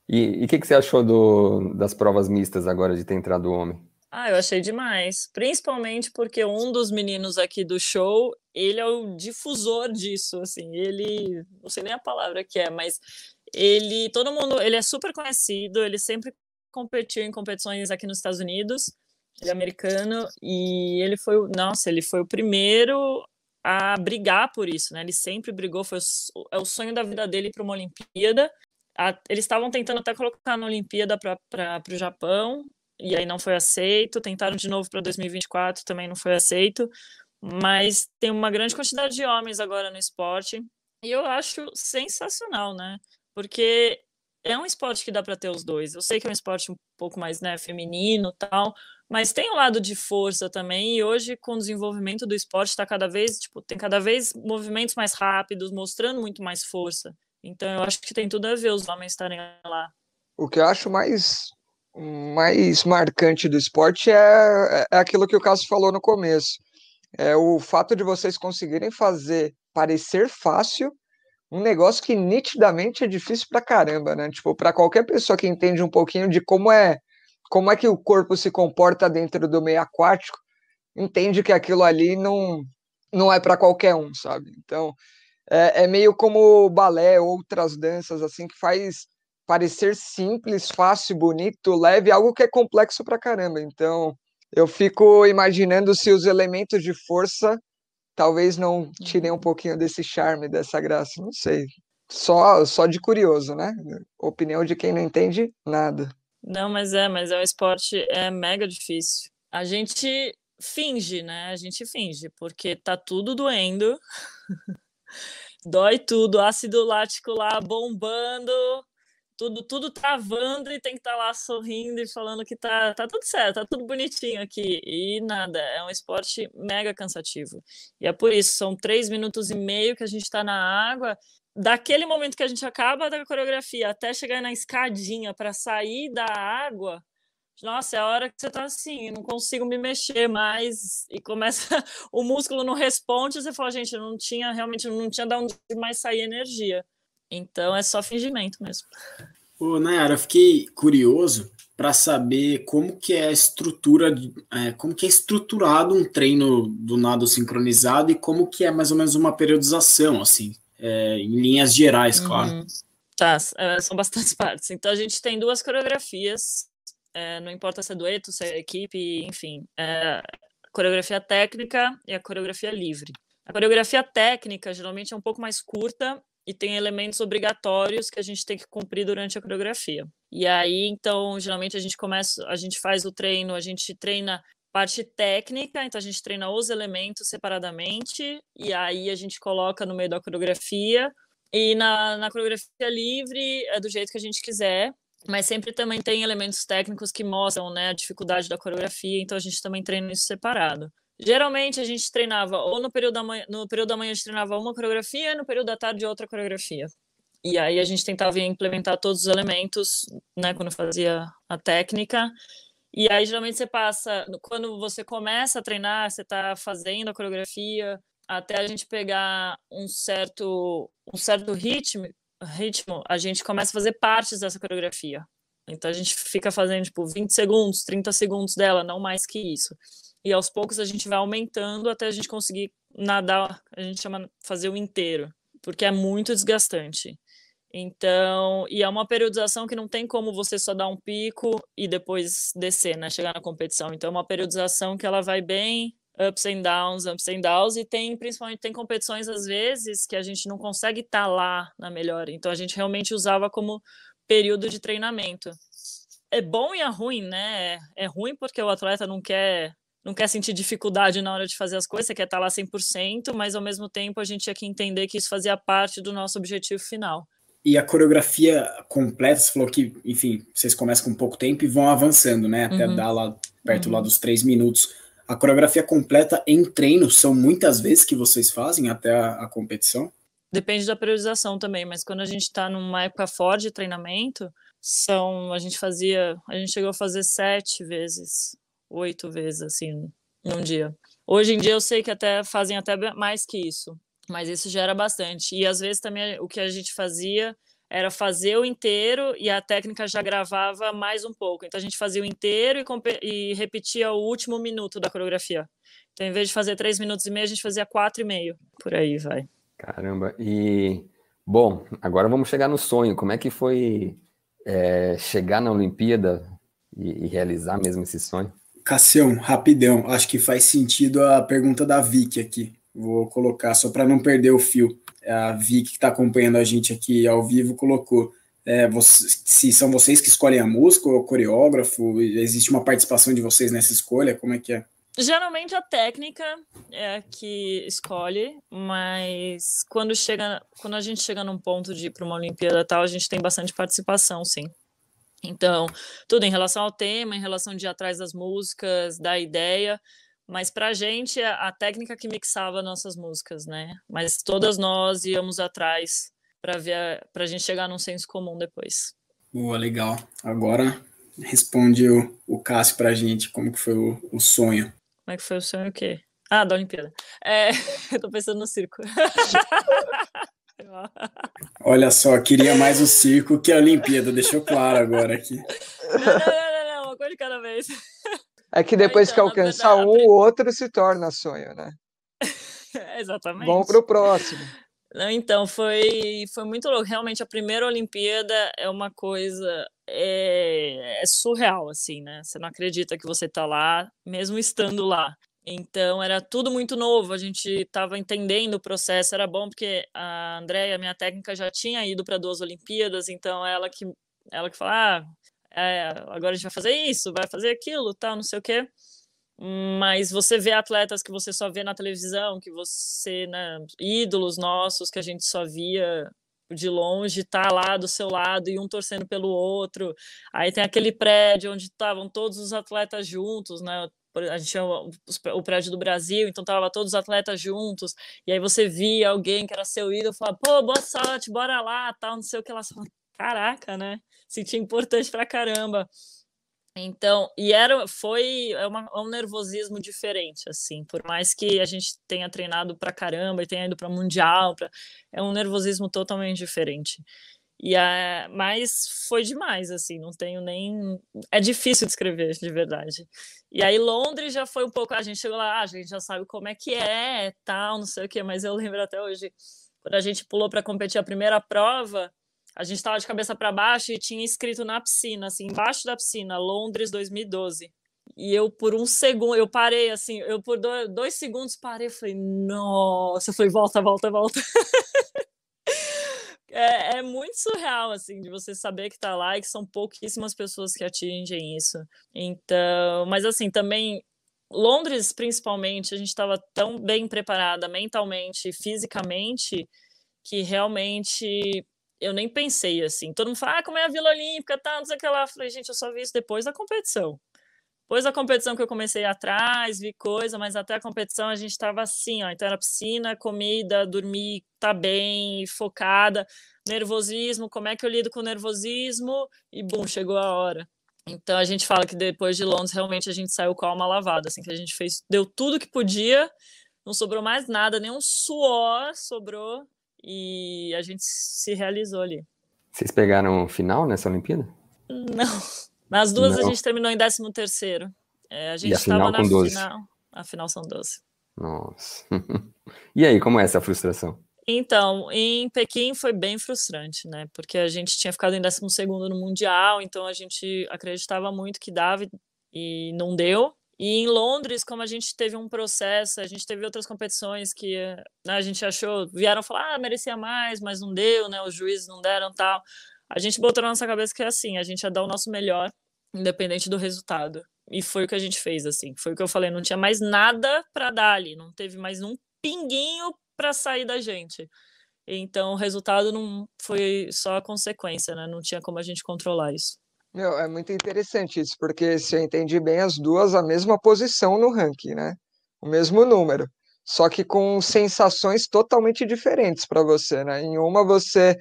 E o que, que você achou do, das provas mistas agora de ter entrado o homem? Ah, eu achei demais. Principalmente porque um dos meninos aqui do show, ele é o difusor disso, assim, ele, não sei nem a palavra que é, mas ele, todo mundo, ele é super conhecido, ele sempre competiu em competições aqui nos Estados Unidos, ele é americano, e ele foi, nossa, ele foi o primeiro a brigar por isso, né? Ele sempre brigou, foi o, é o sonho da vida dele para uma Olimpíada. A, eles estavam tentando até colocar na Olimpíada para o Japão, e aí não foi aceito. Tentaram de novo para 2024, também não foi aceito. Mas tem uma grande quantidade de homens agora no esporte, e eu acho sensacional, né? Porque é um esporte que dá para ter os dois. Eu sei que é um esporte um pouco mais né, feminino tal, mas tem o um lado de força também. E hoje, com o desenvolvimento do esporte, está cada vez, tipo, tem cada vez movimentos mais rápidos, mostrando muito mais força. Então, eu acho que tem tudo a ver os homens estarem lá. O que eu acho mais mais marcante do esporte é, é aquilo que o Cássio falou no começo. É o fato de vocês conseguirem fazer parecer fácil um negócio que nitidamente é difícil pra caramba, né? Tipo, para qualquer pessoa que entende um pouquinho de como é como é que o corpo se comporta dentro do meio aquático, entende que aquilo ali não não é para qualquer um, sabe? Então, é, é, meio como balé, outras danças assim que faz parecer simples, fácil, bonito, leve, algo que é complexo pra caramba. Então, eu fico imaginando se os elementos de força talvez não tirem um pouquinho desse charme, dessa graça, não sei. Só, só de curioso, né? Opinião de quem não entende nada. Não, mas é, mas é um esporte é mega difícil. A gente finge, né? A gente finge, porque tá tudo doendo. Dói tudo, ácido lático lá bombando, tudo, tudo travando e tem que estar tá lá sorrindo e falando que tá, tá tudo certo, tá tudo bonitinho aqui. E nada, é um esporte mega cansativo. E é por isso, são três minutos e meio que a gente está na água. Daquele momento que a gente acaba da coreografia até chegar na escadinha para sair da água, nossa, é a hora que você tá assim, não consigo me mexer mais, e começa, o músculo não responde, você fala, gente, não tinha, realmente, não tinha de onde mais sair energia. Então é só fingimento mesmo. Ô, Nayara, eu fiquei curioso para saber como que é a estrutura, é, como que é estruturado um treino do nado sincronizado e como que é mais ou menos uma periodização, assim, é, em linhas gerais, claro. Uhum. Tá, é, são bastantes partes. Então a gente tem duas coreografias, é, não importa se é dueto, se é equipe, enfim, é, coreografia técnica e a coreografia livre. A coreografia técnica geralmente é um pouco mais curta e tem elementos obrigatórios que a gente tem que cumprir durante a coreografia. E aí, então, geralmente a gente começa, a gente faz o treino, a gente treina parte técnica, então a gente treina os elementos separadamente, e aí a gente coloca no meio da coreografia, e na, na coreografia livre é do jeito que a gente quiser, mas sempre também tem elementos técnicos que mostram né, a dificuldade da coreografia, então a gente também treina isso separado. Geralmente a gente treinava ou no período da manhã, no período da manhã a gente treinava uma coreografia e no período da tarde outra coreografia. E aí a gente tentava implementar todos os elementos, né, quando fazia a técnica. E aí geralmente você passa, quando você começa a treinar, você está fazendo a coreografia, até a gente pegar um certo um certo ritmo, ritmo, a gente começa a fazer partes dessa coreografia. Então a gente fica fazendo tipo 20 segundos, 30 segundos dela, não mais que isso e aos poucos a gente vai aumentando até a gente conseguir nadar, a gente chama fazer o inteiro, porque é muito desgastante. Então, e é uma periodização que não tem como você só dar um pico e depois descer, né, chegar na competição. Então, é uma periodização que ela vai bem ups and downs, ups and downs, e tem principalmente tem competições às vezes que a gente não consegue estar tá lá na melhor. Então a gente realmente usava como período de treinamento. É bom e é ruim, né? É ruim porque o atleta não quer não quer sentir dificuldade na hora de fazer as coisas, você quer estar lá 100%, mas ao mesmo tempo a gente tinha que entender que isso fazia parte do nosso objetivo final. E a coreografia completa, você falou que, enfim, vocês começam com pouco tempo e vão avançando, né? Até uhum. dar lá perto uhum. lá dos três minutos. A coreografia completa em treino são muitas vezes que vocês fazem até a, a competição? Depende da priorização também, mas quando a gente está numa época forte de treinamento, são a gente fazia, a gente chegou a fazer sete vezes oito vezes assim num dia. Hoje em dia eu sei que até fazem até mais que isso, mas isso já era bastante. E às vezes também o que a gente fazia era fazer o inteiro e a técnica já gravava mais um pouco. Então a gente fazia o inteiro e, e repetia o último minuto da coreografia. Então, em vez de fazer três minutos e meio, a gente fazia quatro e meio. Por aí vai. Caramba. E, bom, agora vamos chegar no sonho. Como é que foi é, chegar na Olimpíada e, e realizar mesmo esse sonho? Cassião, rapidão, acho que faz sentido a pergunta da Vicky aqui. Vou colocar só para não perder o fio. A Vicky que está acompanhando a gente aqui ao vivo colocou. É, você, se são vocês que escolhem a música ou o coreógrafo, existe uma participação de vocês nessa escolha? Como é que é? Geralmente a técnica é a que escolhe, mas quando chega, quando a gente chega num ponto de ir para uma Olimpíada tal, a gente tem bastante participação, sim. Então, tudo em relação ao tema, em relação de ir atrás das músicas, da ideia, mas para a gente, a, a técnica que mixava nossas músicas, né? Mas todas nós íamos atrás para ver para a gente chegar num senso comum depois. Boa, legal. Agora responde o, o Cássio para a gente como que foi o, o sonho. Como é que foi o sonho o quê? Ah, da Olimpíada. É, eu tô pensando no circo. Olha só, queria mais o circo que a Olimpíada, deixou claro agora aqui. Não, não, não, não, uma coisa de cada vez. É que depois então, que alcançar um, o outro se torna sonho, né? Exatamente. Vamos pro próximo. Não, então, foi, foi muito louco. Realmente, a primeira Olimpíada é uma coisa é, é, surreal, assim, né? Você não acredita que você tá lá, mesmo estando lá. Então, era tudo muito novo, a gente estava entendendo o processo, era bom porque a Andréia, minha técnica, já tinha ido para duas Olimpíadas, então ela que, ela que fala, ah, é, agora a gente vai fazer isso, vai fazer aquilo, tal, não sei o quê. Mas você vê atletas que você só vê na televisão, que você, né, ídolos nossos que a gente só via de longe, tá lá do seu lado e um torcendo pelo outro. Aí tem aquele prédio onde estavam todos os atletas juntos, né? A gente chama o prédio do Brasil, então tava todos os atletas juntos, e aí você via alguém que era seu ídolo, falava, pô, boa sorte, bora lá, tal, não sei o que lá. Caraca, né? Sentia importante pra caramba. Então, e era, foi é uma, é um nervosismo diferente, assim, por mais que a gente tenha treinado pra caramba e tenha ido para mundial, pra, é um nervosismo totalmente diferente. E é, mas foi demais, assim, não tenho nem. É difícil descrever, de verdade. E aí, Londres já foi um pouco. A gente chegou lá, ah, a gente já sabe como é que é, tal, não sei o quê, mas eu lembro até hoje, quando a gente pulou para competir a primeira prova, a gente estava de cabeça para baixo e tinha escrito na piscina, assim, embaixo da piscina, Londres 2012. E eu, por um segundo, eu parei, assim, eu por dois, dois segundos parei, falei, nossa, falei, volta, volta, volta. é, é, muito surreal, assim, de você saber que tá lá e que são pouquíssimas pessoas que atingem isso. Então, mas assim, também Londres, principalmente, a gente estava tão bem preparada mentalmente, fisicamente, que realmente eu nem pensei assim. Todo mundo fala, ah, como é a Vila Olímpica, tá, não sei o que lá. Eu falei, gente, eu só vi isso depois da competição. Depois da competição que eu comecei atrás, vi coisa, mas até a competição a gente estava assim, ó. Então era piscina, comida, dormir, tá bem, focada, nervosismo, como é que eu lido com o nervosismo? E bum, chegou a hora. Então a gente fala que depois de Londres realmente a gente saiu com a alma lavada, assim, que a gente fez, deu tudo que podia, não sobrou mais nada, nem um suor sobrou e a gente se realizou ali. Vocês pegaram o final nessa Olimpíada? Não. Nas duas Não. a gente terminou em 13 terceiro. É, a gente estava na 12. final. A final são 12. Nossa. e aí, como é essa frustração? Então, em Pequim foi bem frustrante, né? Porque a gente tinha ficado em 12 no Mundial, então a gente acreditava muito que dava e não deu. E em Londres, como a gente teve um processo, a gente teve outras competições que né, a gente achou, vieram falar, ah, merecia mais, mas não deu, né? Os juízes não deram tal. A gente botou na nossa cabeça que é assim, a gente ia dar o nosso melhor, independente do resultado. E foi o que a gente fez, assim. Foi o que eu falei, não tinha mais nada para dar ali, não teve mais um pinguinho para sair da gente. Então, o resultado não foi só a consequência, né? Não tinha como a gente controlar isso. Meu, é muito interessante isso, porque se eu entendi bem, as duas a mesma posição no ranking, né? O mesmo número. Só que com sensações totalmente diferentes para você, né? Em uma você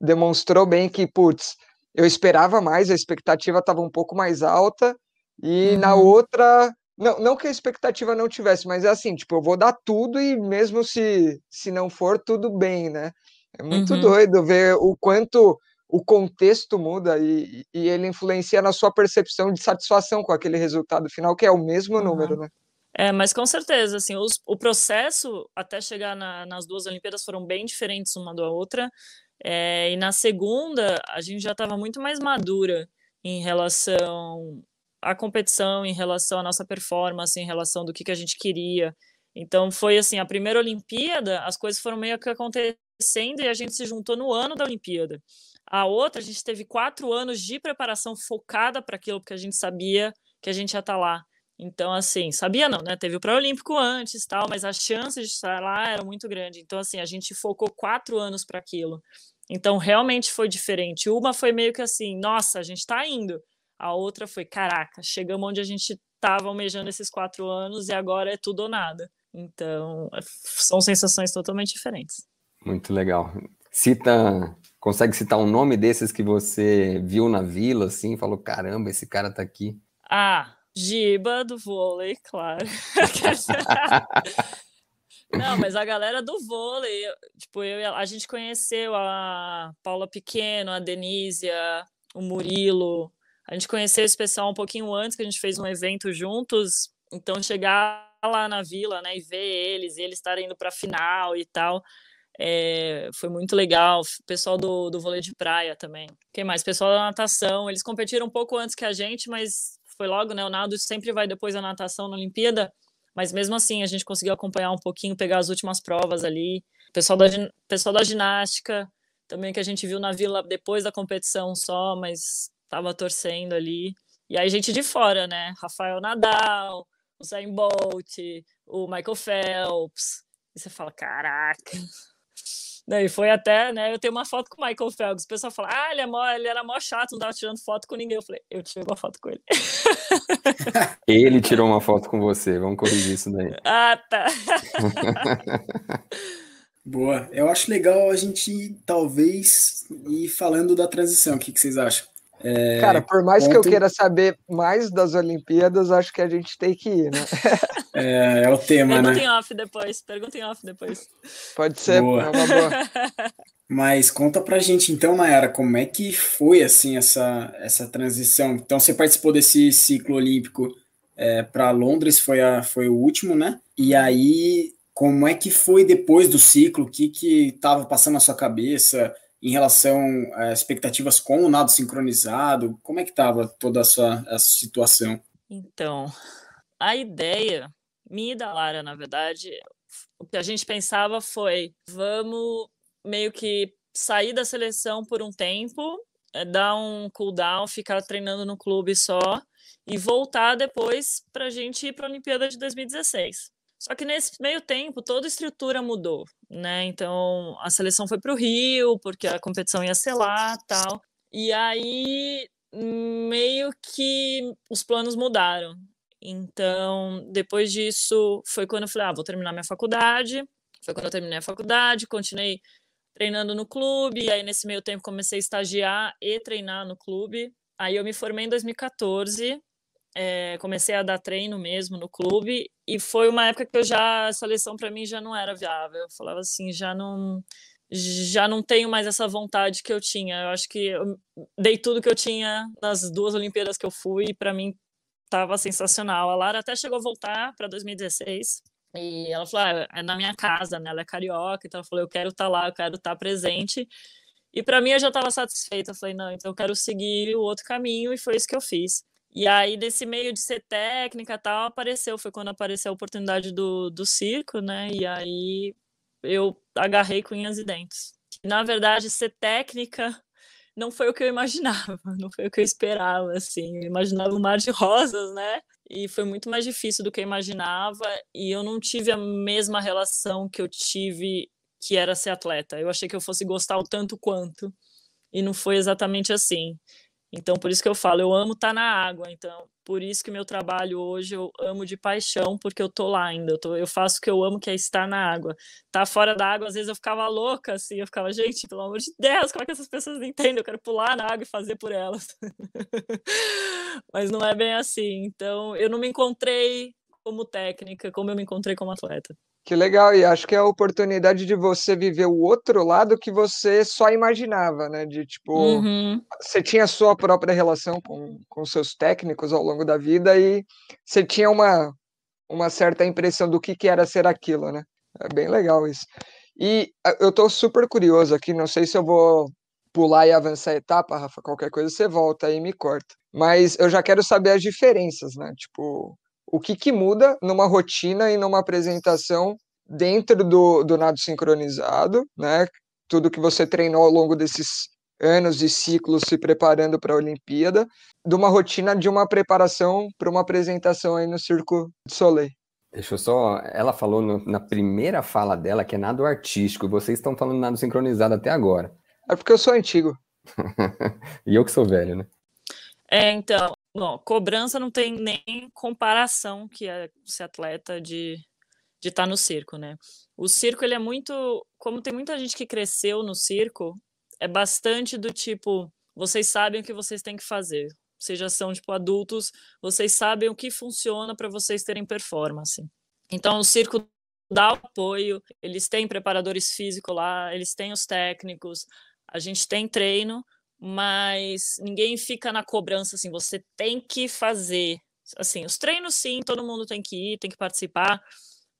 demonstrou bem que, putz, eu esperava mais, a expectativa estava um pouco mais alta, e uhum. na outra, não, não que a expectativa não tivesse, mas é assim, tipo, eu vou dar tudo e mesmo se, se não for, tudo bem, né? É muito uhum. doido ver o quanto o contexto muda e, e, ele influencia na sua percepção de satisfação com aquele resultado final, que é o mesmo uhum. número, né? É, mas com certeza, assim, os, o processo até chegar na, nas duas Olimpíadas foram bem diferentes uma da outra. É, e na segunda, a gente já estava muito mais madura em relação à competição, em relação à nossa performance, em relação do que, que a gente queria. Então, foi assim: a primeira Olimpíada, as coisas foram meio que acontecendo e a gente se juntou no ano da Olimpíada. A outra, a gente teve quatro anos de preparação focada para aquilo, porque a gente sabia que a gente ia estar tá lá. Então, assim, sabia não, né? Teve o pré-olímpico antes, tal, mas as chances de estar lá eram muito grandes. Então, assim, a gente focou quatro anos para aquilo. Então, realmente foi diferente. Uma foi meio que assim, nossa, a gente está indo. A outra foi, caraca, chegamos onde a gente estava almejando esses quatro anos e agora é tudo ou nada. Então, são sensações totalmente diferentes. Muito legal. Cita Consegue citar um nome desses que você viu na vila, assim, falou, caramba, esse cara tá aqui? Ah, Giba do vôlei, claro. Não, mas a galera do vôlei, tipo, eu, a gente conheceu a Paula Pequeno, a Denísia, o Murilo. A gente conheceu esse pessoal um pouquinho antes, que a gente fez um evento juntos. Então, chegar lá na vila, né, e ver eles, e eles estarem indo para final e tal, É, foi muito legal. Pessoal do, do vôlei de praia também. Quem mais? Pessoal da natação. Eles competiram um pouco antes que a gente, mas foi logo, né? O nado sempre vai depois da natação na Olimpíada. Mas mesmo assim, a gente conseguiu acompanhar um pouquinho, pegar as últimas provas ali. Pessoal da, pessoal da ginástica, também que a gente viu na vila depois da competição só, mas tava torcendo ali. E aí, gente de fora, né? Rafael Nadal, o Zayn Bolt, o Michael Phelps. E você fala, caraca. Daí foi até, né? Eu tenho uma foto com o Michael Phelps. O pessoal fala, ah, ele, é mó, ele era mó chato, não tava tirando foto com ninguém. Eu falei, eu tirei uma foto com ele. ele tirou uma foto com você, vamos corrigir isso daí. Ah, tá. Boa. Eu acho legal a gente, talvez, ir falando da transição. O que, que vocês acham? É, Cara, por mais ontem... que eu queira saber mais das Olimpíadas, acho que a gente tem que ir, né? É, é o tema, Pergunta né? Pergunta em off depois. Pergunta em off depois. Pode ser, boa. é uma boa. Mas conta pra gente então, Mayara, como é que foi assim essa, essa transição? Então você participou desse ciclo olímpico é, para Londres, foi, a, foi o último, né? E aí, como é que foi depois do ciclo? O que que estava passando na sua cabeça? Em relação a expectativas com o nado sincronizado? Como é que estava toda essa, essa situação? Então, a ideia, minha e da Lara, na verdade, o que a gente pensava foi: vamos meio que sair da seleção por um tempo, eh, dar um cooldown, ficar treinando no clube só e voltar depois para a gente ir para a Olimpíada de 2016. Só que nesse meio tempo toda a estrutura mudou, né? Então a seleção foi para o Rio porque a competição ia ser lá, tal. E aí meio que os planos mudaram. Então depois disso foi quando eu falei, ah, vou terminar minha faculdade. Foi quando eu terminei a faculdade, continuei treinando no clube. E aí nesse meio tempo comecei a estagiar e treinar no clube. Aí eu me formei em 2014 é, comecei a dar treino mesmo no clube e foi uma época que eu já essa lição para mim já não era viável. Eu falava assim, já não já não tenho mais essa vontade que eu tinha. Eu acho que eu dei tudo que eu tinha nas duas Olimpíadas que eu fui para mim estava sensacional. A Lara até chegou a voltar para 2016 e ela falou: ah, é na minha casa, né? Ela é carioca, então ela falou: eu quero estar tá lá, eu quero estar tá presente. E para mim eu já estava satisfeita. Eu falei: não, então eu quero seguir o outro caminho e foi isso que eu fiz. E aí, desse meio de ser técnica tal, apareceu, foi quando apareceu a oportunidade do, do circo, né? E aí eu agarrei com unhas e dentes. Na verdade, ser técnica não foi o que eu imaginava, não foi o que eu esperava, assim. Eu imaginava um mar de rosas, né? E foi muito mais difícil do que eu imaginava, e eu não tive a mesma relação que eu tive que era ser atleta. Eu achei que eu fosse gostar o tanto quanto, e não foi exatamente assim. Então, por isso que eu falo, eu amo estar tá na água. Então, por isso que meu trabalho hoje eu amo de paixão, porque eu tô lá ainda. Eu, tô, eu faço o que eu amo, que é estar na água. Tá fora da água, às vezes eu ficava louca, assim, eu ficava, gente, pelo amor de Deus, como é que essas pessoas entendem? Eu quero pular na água e fazer por elas. Mas não é bem assim. Então, eu não me encontrei como técnica, como eu me encontrei como atleta. Que legal, e acho que é a oportunidade de você viver o outro lado que você só imaginava, né? De tipo, uhum. você tinha a sua própria relação com, com seus técnicos ao longo da vida e você tinha uma, uma certa impressão do que, que era ser aquilo, né? É bem legal isso. E eu tô super curioso aqui, não sei se eu vou pular e avançar a etapa, Rafa, qualquer coisa você volta aí e me corta. Mas eu já quero saber as diferenças, né? Tipo, o que, que muda numa rotina e numa apresentação dentro do, do nado sincronizado, né? Tudo que você treinou ao longo desses anos e ciclos se preparando para a Olimpíada, de uma rotina de uma preparação para uma apresentação aí no Circo de Soleil. Deixa eu só. Ela falou no, na primeira fala dela que é nado artístico, e vocês estão falando nado sincronizado até agora. É porque eu sou antigo. e eu que sou velho, né? É, então, Bom, cobrança não tem nem comparação que é ser atleta de de estar tá no circo, né? O circo ele é muito, como tem muita gente que cresceu no circo, é bastante do tipo, vocês sabem o que vocês têm que fazer. Vocês já são tipo adultos, vocês sabem o que funciona para vocês terem performance. Então o circo dá apoio, eles têm preparadores físicos lá, eles têm os técnicos, a gente tem treino, mas ninguém fica na cobrança assim, você tem que fazer. Assim, os treinos sim, todo mundo tem que ir, tem que participar,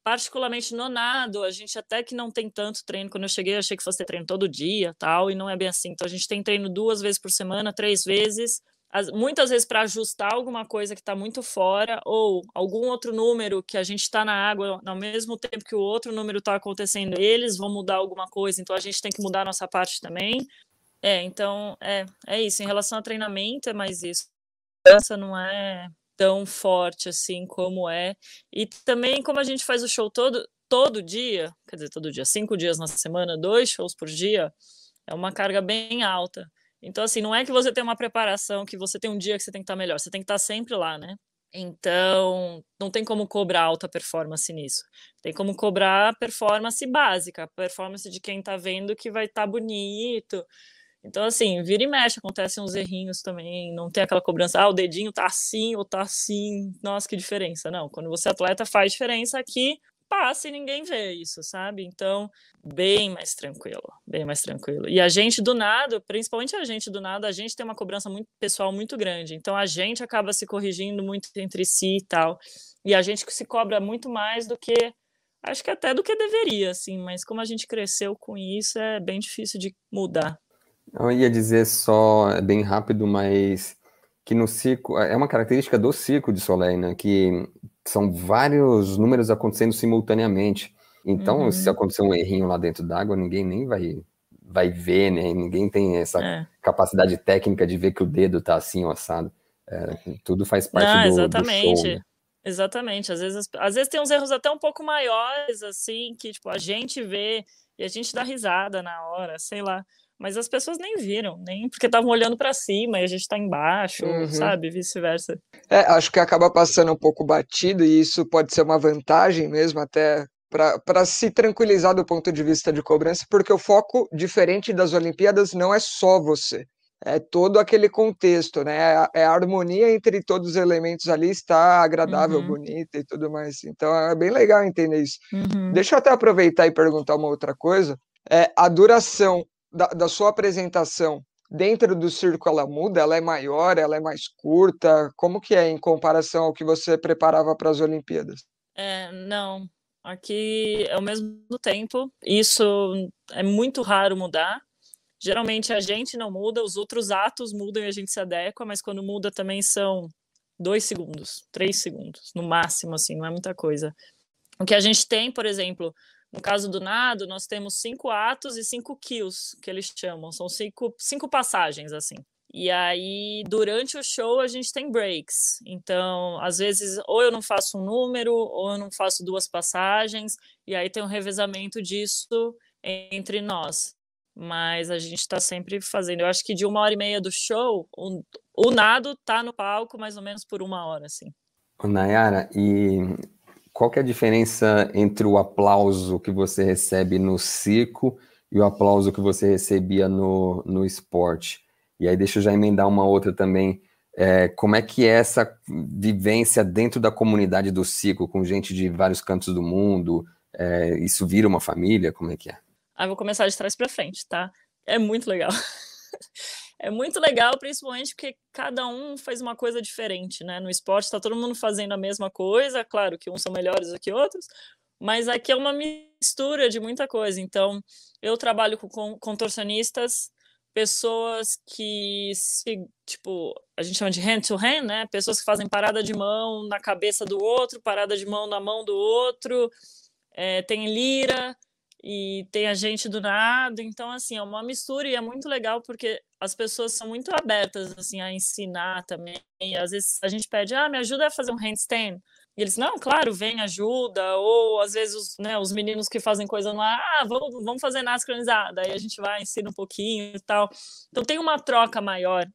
particularmente no nado, a gente até que não tem tanto treino. Quando eu cheguei, eu achei que fosse treino todo dia, tal, e não é bem assim. Então a gente tem treino duas vezes por semana, três vezes, muitas vezes para ajustar alguma coisa que está muito fora ou algum outro número que a gente está na água ao mesmo tempo que o outro número está acontecendo, eles vão mudar alguma coisa, então a gente tem que mudar a nossa parte também. É, então é, é isso. Em relação ao treinamento, é mais isso. A não é tão forte assim como é. E também, como a gente faz o show todo, todo dia, quer dizer, todo dia, cinco dias na semana, dois shows por dia, é uma carga bem alta. Então, assim, não é que você tem uma preparação, que você tem um dia que você tem que estar melhor, você tem que estar sempre lá, né? Então, não tem como cobrar alta performance nisso. Tem como cobrar performance básica, performance de quem tá vendo que vai estar tá bonito. Então, assim, vira e mexe, acontecem uns errinhos também, não tem aquela cobrança, ah, o dedinho tá assim ou tá assim, nossa, que diferença. Não, quando você é atleta faz diferença aqui, passa e ninguém vê isso, sabe? Então, bem mais tranquilo, bem mais tranquilo. E a gente do nada, principalmente a gente do nada, a gente tem uma cobrança muito pessoal muito grande. Então a gente acaba se corrigindo muito entre si e tal. E a gente se cobra muito mais do que acho que até do que deveria, assim, mas como a gente cresceu com isso, é bem difícil de mudar. Eu ia dizer só, é bem rápido, mas que no ciclo, é uma característica do ciclo de Soleil, né, que são vários números acontecendo simultaneamente. Então, uhum. se acontecer um errinho lá dentro d'água, ninguém nem vai vai ver, né? Ninguém tem essa é. capacidade técnica de ver que o dedo tá assim ou assado. É, tudo faz parte Não, do, exatamente. Do show, né? Exatamente. Às vezes, às vezes tem uns erros até um pouco maiores, assim, que tipo, a gente vê e a gente dá risada na hora, sei lá mas as pessoas nem viram, nem porque estavam olhando para cima e a gente está embaixo, uhum. sabe? Vice-versa. É, acho que acaba passando um pouco batido e isso pode ser uma vantagem mesmo, até para se tranquilizar do ponto de vista de cobrança, porque o foco, diferente das Olimpíadas, não é só você. É todo aquele contexto, né? É, é a harmonia entre todos os elementos ali está agradável, uhum. bonita e tudo mais. Então é bem legal entender isso. Uhum. Deixa eu até aproveitar e perguntar uma outra coisa. É, a duração da, da sua apresentação dentro do circo ela muda? Ela é maior? Ela é mais curta? Como que é em comparação ao que você preparava para as Olimpíadas? É, não, aqui é o mesmo tempo. Isso é muito raro mudar. Geralmente a gente não muda, os outros atos mudam e a gente se adequa, mas quando muda também são dois segundos, três segundos, no máximo, assim, não é muita coisa. O que a gente tem, por exemplo, no caso do nado, nós temos cinco atos e cinco kills, que eles chamam. São cinco, cinco passagens, assim. E aí, durante o show, a gente tem breaks. Então, às vezes, ou eu não faço um número, ou eu não faço duas passagens, e aí tem um revezamento disso entre nós. Mas a gente está sempre fazendo. Eu acho que de uma hora e meia do show, o, o nado tá no palco mais ou menos por uma hora, assim. Nayara, e qual que é a diferença entre o aplauso que você recebe no circo e o aplauso que você recebia no, no esporte? E aí deixa eu já emendar uma outra também. É, como é que é essa vivência dentro da comunidade do circo, com gente de vários cantos do mundo? É, isso vira uma família? Como é que é? Ah, vou começar de trás para frente, tá? É muito legal. é muito legal, principalmente porque cada um faz uma coisa diferente, né? No esporte está todo mundo fazendo a mesma coisa, claro que uns são melhores do que outros, mas aqui é uma mistura de muita coisa. Então, eu trabalho com contorcionistas, pessoas que se, tipo, a gente chama de hand to hand, né? Pessoas que fazem parada de mão na cabeça do outro, parada de mão na mão do outro, é, tem lira, e tem a gente do nada, então assim, é uma mistura e é muito legal porque as pessoas são muito abertas assim a ensinar também. E, às vezes a gente pede: "Ah, me ajuda a fazer um handstand". E eles: "Não, claro, vem, ajuda". Ou às vezes os, né, os meninos que fazem coisa lá: "Ah, vamos, vamos fazer nada sincronizada". Aí a gente vai ensina um pouquinho e tal. Então tem uma troca maior.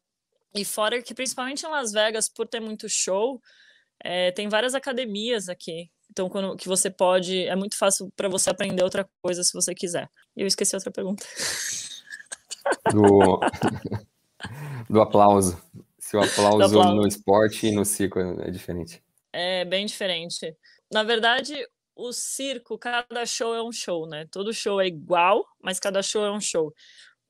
E fora que principalmente em Las Vegas, por ter muito show, é, tem várias academias aqui então, quando que você pode, é muito fácil para você aprender outra coisa se você quiser. Eu esqueci outra pergunta. Do, do aplauso. Se o aplauso, aplauso no esporte e no circo é diferente. É bem diferente. Na verdade, o circo, cada show é um show, né? Todo show é igual, mas cada show é um show.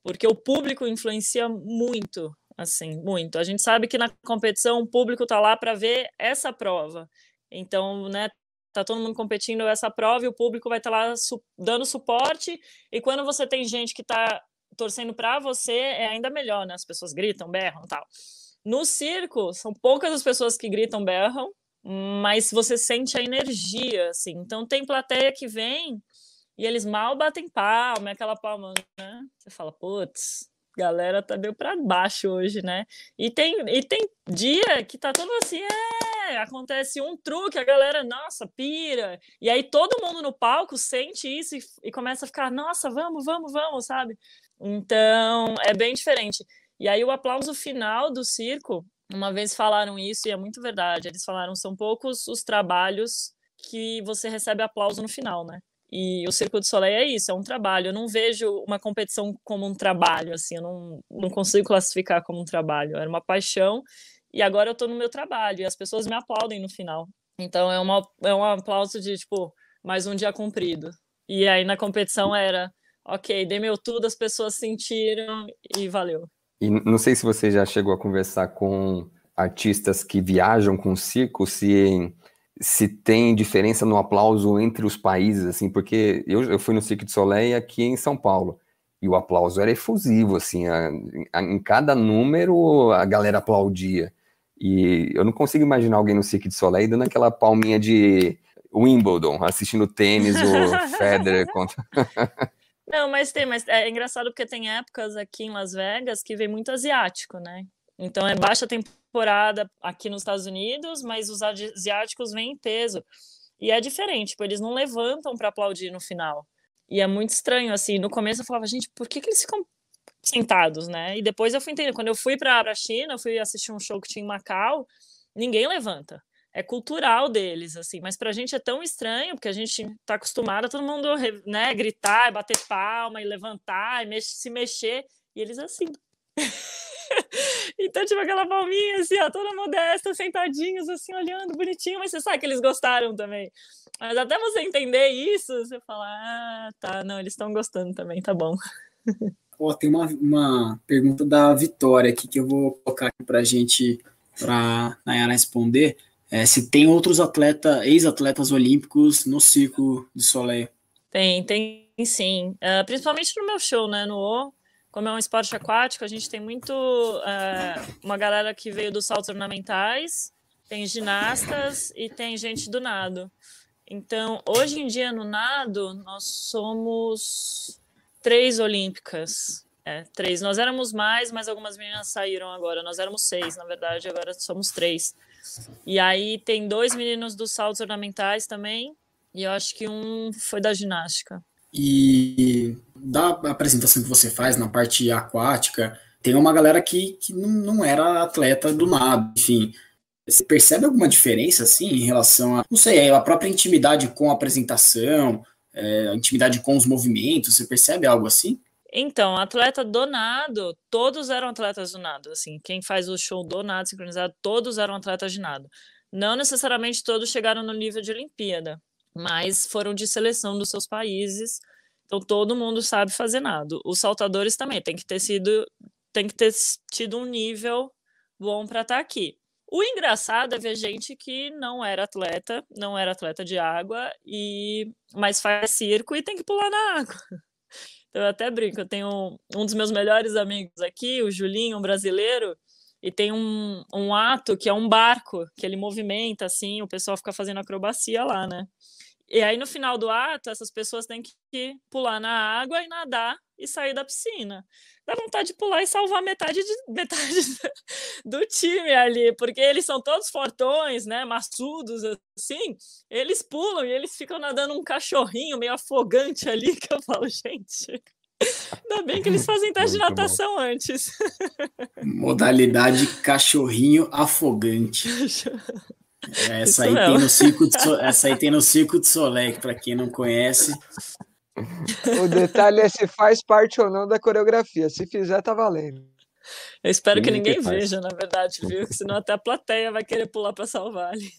Porque o público influencia muito, assim, muito. A gente sabe que na competição o público tá lá para ver essa prova. Então, né, tá todo mundo competindo essa prova e o público vai estar tá lá su dando suporte. E quando você tem gente que está torcendo para você, é ainda melhor, né? As pessoas gritam, berram, tal. No circo, são poucas as pessoas que gritam, berram, mas você sente a energia, assim. Então tem plateia que vem e eles mal batem palma, é aquela palma, né? Você fala, putz, galera tá meio para baixo hoje, né? E tem, e tem dia que tá todo assim, é, acontece um truque, a galera, nossa, pira. E aí todo mundo no palco sente isso e, e começa a ficar, nossa, vamos, vamos, vamos, sabe? Então, é bem diferente. E aí o aplauso final do circo, uma vez falaram isso e é muito verdade. Eles falaram são poucos os trabalhos que você recebe aplauso no final, né? E o Circo do Soleil é isso, é um trabalho. Eu não vejo uma competição como um trabalho, assim, eu não, não consigo classificar como um trabalho. Era uma paixão e agora eu estou no meu trabalho e as pessoas me aplaudem no final. Então é, uma, é um aplauso de, tipo, mais um dia cumprido. E aí na competição era, ok, dei meu tudo, as pessoas sentiram e valeu. E não sei se você já chegou a conversar com artistas que viajam com o circo, se se tem diferença no aplauso entre os países, assim, porque eu, eu fui no Cirque du Soleil aqui em São Paulo, e o aplauso era efusivo, assim, a, a, em cada número a galera aplaudia, e eu não consigo imaginar alguém no Cirque du Soleil dando aquela palminha de Wimbledon, assistindo tênis, o Federer contra... Não, mas tem, mas é engraçado porque tem épocas aqui em Las Vegas que vem muito asiático, né? Então é baixa temporada aqui nos Estados Unidos, mas os asiáticos vêm em peso. E é diferente, tipo, eles não levantam para aplaudir no final. E é muito estranho, assim. No começo eu falava, gente, por que, que eles ficam sentados, né? E depois eu fui entender. Quando eu fui para a China, eu fui assistir um show que tinha em Macau, ninguém levanta. É cultural deles, assim. Mas pra gente é tão estranho, porque a gente tá acostumado a todo mundo né, gritar, bater palma e levantar, e se mexer. E eles assim. então, tipo, aquela palminha assim, ó, toda modesta, sentadinhos, assim, olhando, bonitinho, mas você sabe que eles gostaram também. Mas até você entender isso, você fala, ah, tá, não, eles estão gostando também, tá bom. Ó, tem uma, uma pergunta da Vitória aqui que eu vou colocar aqui pra gente, pra Nayara responder. É, se tem outros atletas, ex-atletas olímpicos no Circo de Soleil. Tem, tem sim. Uh, principalmente no meu show, né, no O, como é um esporte aquático, a gente tem muito é, uma galera que veio dos saltos ornamentais, tem ginastas e tem gente do nado. Então, hoje em dia no nado, nós somos três olímpicas. É, três. Nós éramos mais, mas algumas meninas saíram agora. Nós éramos seis, na verdade, agora somos três. E aí tem dois meninos dos saltos ornamentais também, e eu acho que um foi da ginástica. E da apresentação que você faz na parte aquática, tem uma galera que, que não, era atleta do nada, enfim. Você percebe alguma diferença, assim, em relação a, não sei, a própria intimidade com a apresentação, é, a intimidade com os movimentos, você percebe algo assim? Então, atleta do nado, todos eram atletas do nado, assim, quem faz o show do nado sincronizado, todos eram atletas de nado. Não necessariamente todos chegaram no nível de Olimpíada, mas foram de seleção dos seus países. Então todo mundo sabe fazer nado. Os saltadores também tem que ter sido tem que ter tido um nível bom para estar tá aqui. O engraçado é ver gente que não era atleta, não era atleta de água e mas faz circo e tem que pular na água. Então eu até brinco, eu tenho um dos meus melhores amigos aqui, o Julinho, um brasileiro, e tem um, um ato que é um barco, que ele movimenta assim, o pessoal fica fazendo acrobacia lá, né? E aí, no final do ato, essas pessoas têm que pular na água e nadar e sair da piscina. Dá vontade de pular e salvar metade, de, metade do time ali, porque eles são todos fortões, né? Maçudos, assim. Eles pulam e eles ficam nadando um cachorrinho meio afogante ali, que eu falo, gente. Ainda bem que eles fazem teste de natação bom. antes. Modalidade cachorrinho afogante. Essa aí, tem no Circo de so... Essa aí tem no Circo de Soleil, para quem não conhece. O detalhe é se faz parte ou não da coreografia. Se fizer, tá valendo. Eu espero que ninguém que veja, na verdade, viu? Senão até a plateia vai querer pular para salvar ali.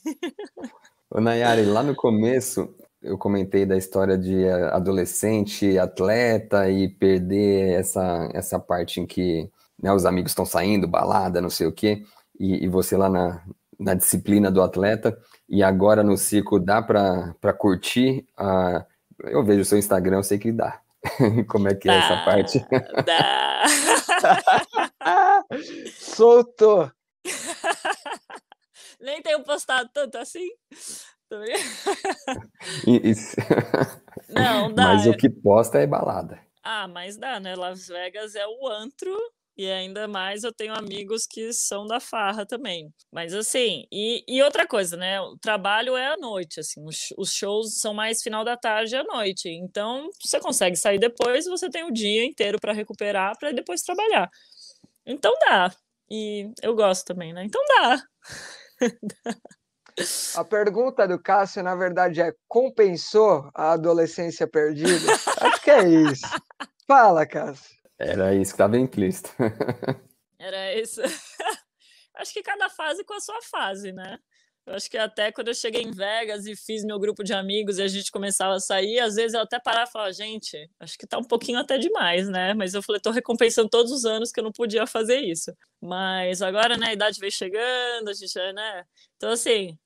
Ô, Nayari, lá no começo eu comentei da história de adolescente, atleta e perder essa, essa parte em que né, os amigos estão saindo, balada, não sei o quê, e, e você lá na, na disciplina do atleta, e agora no circo dá para curtir? Uh, eu vejo o seu Instagram, eu sei que dá. Como é que dá, é essa parte? Dá! Soltou! Nem tenho postado tanto assim. Não, dá. Mas o que posta é balada. Ah, mas dá, né? Las Vegas é o antro e ainda mais eu tenho amigos que são da farra também. Mas assim, e, e outra coisa, né? O trabalho é à noite, assim, os, os, shows são mais final da tarde à noite. Então, você consegue sair depois, você tem o dia inteiro para recuperar, para depois trabalhar. Então dá. E eu gosto também, né? Então dá. A pergunta do Cássio, na verdade, é: compensou a adolescência perdida? Acho que é isso. Fala, Cássio. Era isso que estava implícito. Era isso. Acho que cada fase com a sua fase, né? Eu acho que até quando eu cheguei em Vegas e fiz meu grupo de amigos e a gente começava a sair, às vezes eu até parava e falava, gente, acho que tá um pouquinho até demais, né? Mas eu falei, tô recompensando todos os anos que eu não podia fazer isso. Mas agora, né, a idade veio chegando, a gente, né? Então, assim,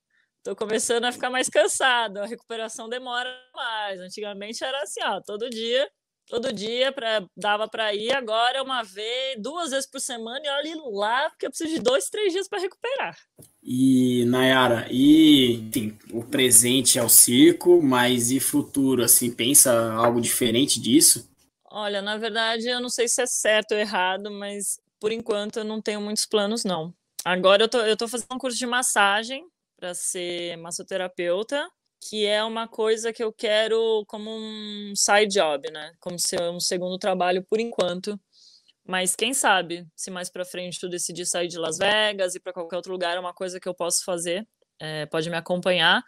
tô começando a ficar mais cansado, a recuperação demora mais. Antigamente era assim, ó, todo dia todo dia pra, dava para ir, agora é uma vez, duas vezes por semana, e olha lá, porque eu preciso de dois, três dias para recuperar. E, Nayara, e enfim, o presente é o circo, mas e futuro, assim, pensa algo diferente disso? Olha, na verdade, eu não sei se é certo ou errado, mas por enquanto eu não tenho muitos planos, não. Agora eu tô, eu tô fazendo um curso de massagem para ser massoterapeuta, que é uma coisa que eu quero como um side job, né? Como ser um segundo trabalho por enquanto. Mas quem sabe, se mais para frente tu decidir sair de Las Vegas e para qualquer outro lugar, é uma coisa que eu posso fazer, é, pode me acompanhar.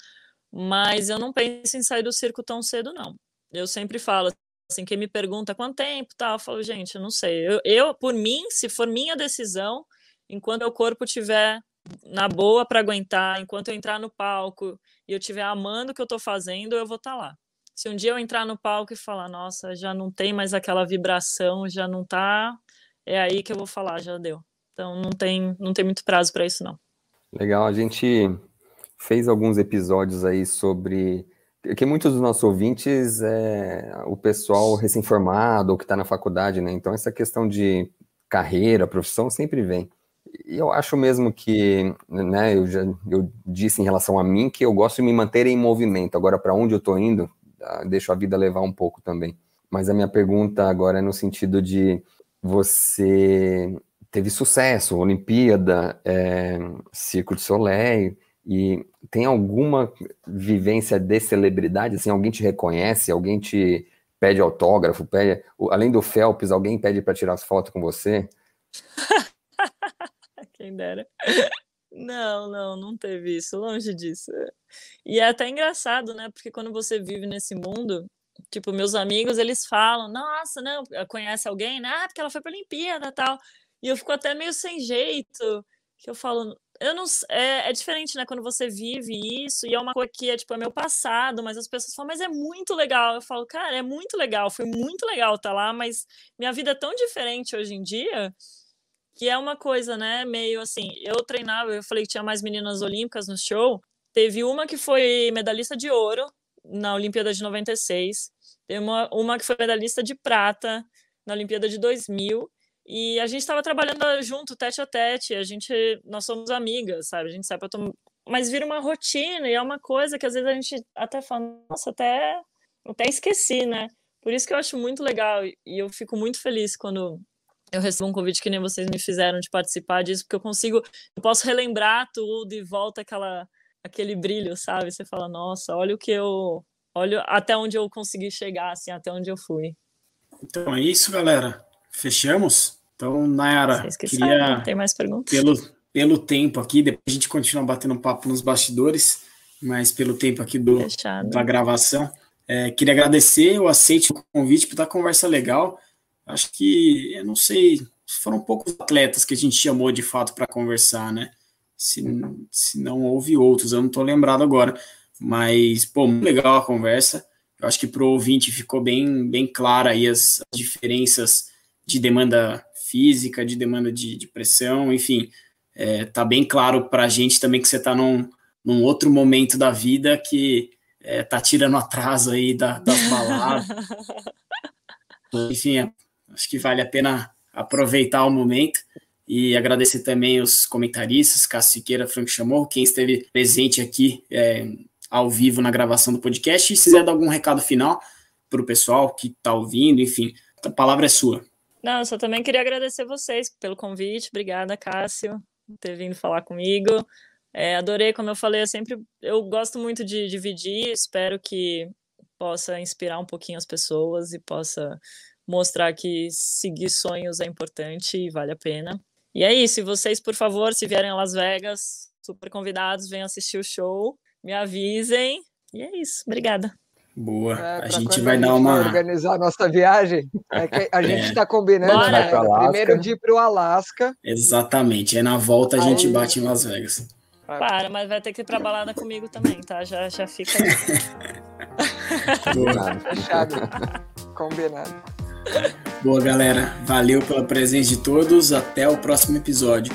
Mas eu não penso em sair do circo tão cedo, não. Eu sempre falo, assim, quem me pergunta quanto tempo, tal, eu falo, gente, eu não sei. Eu, eu, por mim, se for minha decisão, enquanto o corpo tiver na boa para aguentar, enquanto eu entrar no palco e eu estiver amando o que eu estou fazendo, eu vou estar tá lá. Se um dia eu entrar no palco e falar, nossa, já não tem mais aquela vibração, já não tá, é aí que eu vou falar, já deu. Então não tem, não tem muito prazo para isso não. Legal, a gente fez alguns episódios aí sobre que muitos dos nossos ouvintes é o pessoal recém-formado ou que está na faculdade, né? Então essa questão de carreira, profissão sempre vem eu acho mesmo que, né, eu já eu disse em relação a mim que eu gosto de me manter em movimento. Agora, para onde eu estou indo, ah, deixo a vida levar um pouco também. Mas a minha pergunta agora é no sentido de você teve sucesso, Olimpíada, é, Circo de Soleil, e tem alguma vivência de celebridade? Assim, alguém te reconhece, alguém te pede autógrafo, pede, além do Phelps, alguém pede para tirar as fotos com você? Quem dera. Não, não, não teve isso, longe disso. E é até engraçado, né? Porque quando você vive nesse mundo, tipo, meus amigos, eles falam, nossa, não, conhece alguém, né? Ah, porque ela foi pra Olimpíada tal. E eu fico até meio sem jeito, que eu falo, eu não é, é diferente, né? Quando você vive isso, e é uma coisa que é tipo, é meu passado, mas as pessoas falam, mas é muito legal. Eu falo, cara, é muito legal, foi muito legal estar tá lá, mas minha vida é tão diferente hoje em dia que é uma coisa, né, meio assim, eu treinava, eu falei que tinha mais meninas olímpicas no show, teve uma que foi medalhista de ouro na Olimpíada de 96, teve uma, uma que foi medalhista de prata na Olimpíada de 2000, e a gente estava trabalhando junto, tete a tete, a gente, nós somos amigas, sabe, a gente sai para tomar, mas vira uma rotina, e é uma coisa que às vezes a gente até fala, nossa, até, até esqueci, né, por isso que eu acho muito legal, e eu fico muito feliz quando eu recebo um convite que nem vocês me fizeram de participar disso, porque eu consigo, eu posso relembrar tudo e volta aquela aquele brilho, sabe? Você fala, nossa, olha o que eu, olha até onde eu consegui chegar, assim, até onde eu fui. Então é isso, galera. Fechamos? Então, Nayara, queria sabem, tem mais perguntas? Pelo pelo tempo aqui, depois a gente continua batendo papo nos bastidores, mas pelo tempo aqui do, da gravação, é, queria agradecer, eu aceito o convite para dar conversa legal. Acho que, eu não sei, foram poucos atletas que a gente chamou de fato para conversar, né? Se, se não houve outros, eu não estou lembrado agora. Mas, pô, muito legal a conversa. Eu acho que para o ouvinte ficou bem, bem clara aí as, as diferenças de demanda física, de demanda de, de pressão, enfim. é, tá bem claro para a gente também que você está num, num outro momento da vida que é, tá tirando atraso aí da, das baladas. Enfim, é, acho que vale a pena aproveitar o momento e agradecer também os comentaristas, Cássio Siqueira, Franco Chamorro, quem esteve presente aqui é, ao vivo na gravação do podcast. E se quiser dar algum recado final para o pessoal que está ouvindo, enfim, a palavra é sua. Não, só também queria agradecer vocês pelo convite. Obrigada, Cássio, por ter vindo falar comigo. É, adorei, como eu falei, eu sempre eu gosto muito de dividir, espero que possa inspirar um pouquinho as pessoas e possa mostrar que seguir sonhos é importante e vale a pena. E é isso, e vocês, por favor, se vierem a Las Vegas, super convidados, venham assistir o show, me avisem. E é isso, obrigada. Boa. É, a gente vai a dar uma. Organizar a nossa viagem. É a gente está é. combinando né? primeiro de ir para o Alasca. Exatamente. Aí na volta a gente bate em Las Vegas. Para, mas vai ter que ir pra balada comigo também, tá? Já, já fica. Combinado. Fechado. Combinado. Boa, galera. Valeu pela presença de todos. Até o próximo episódio.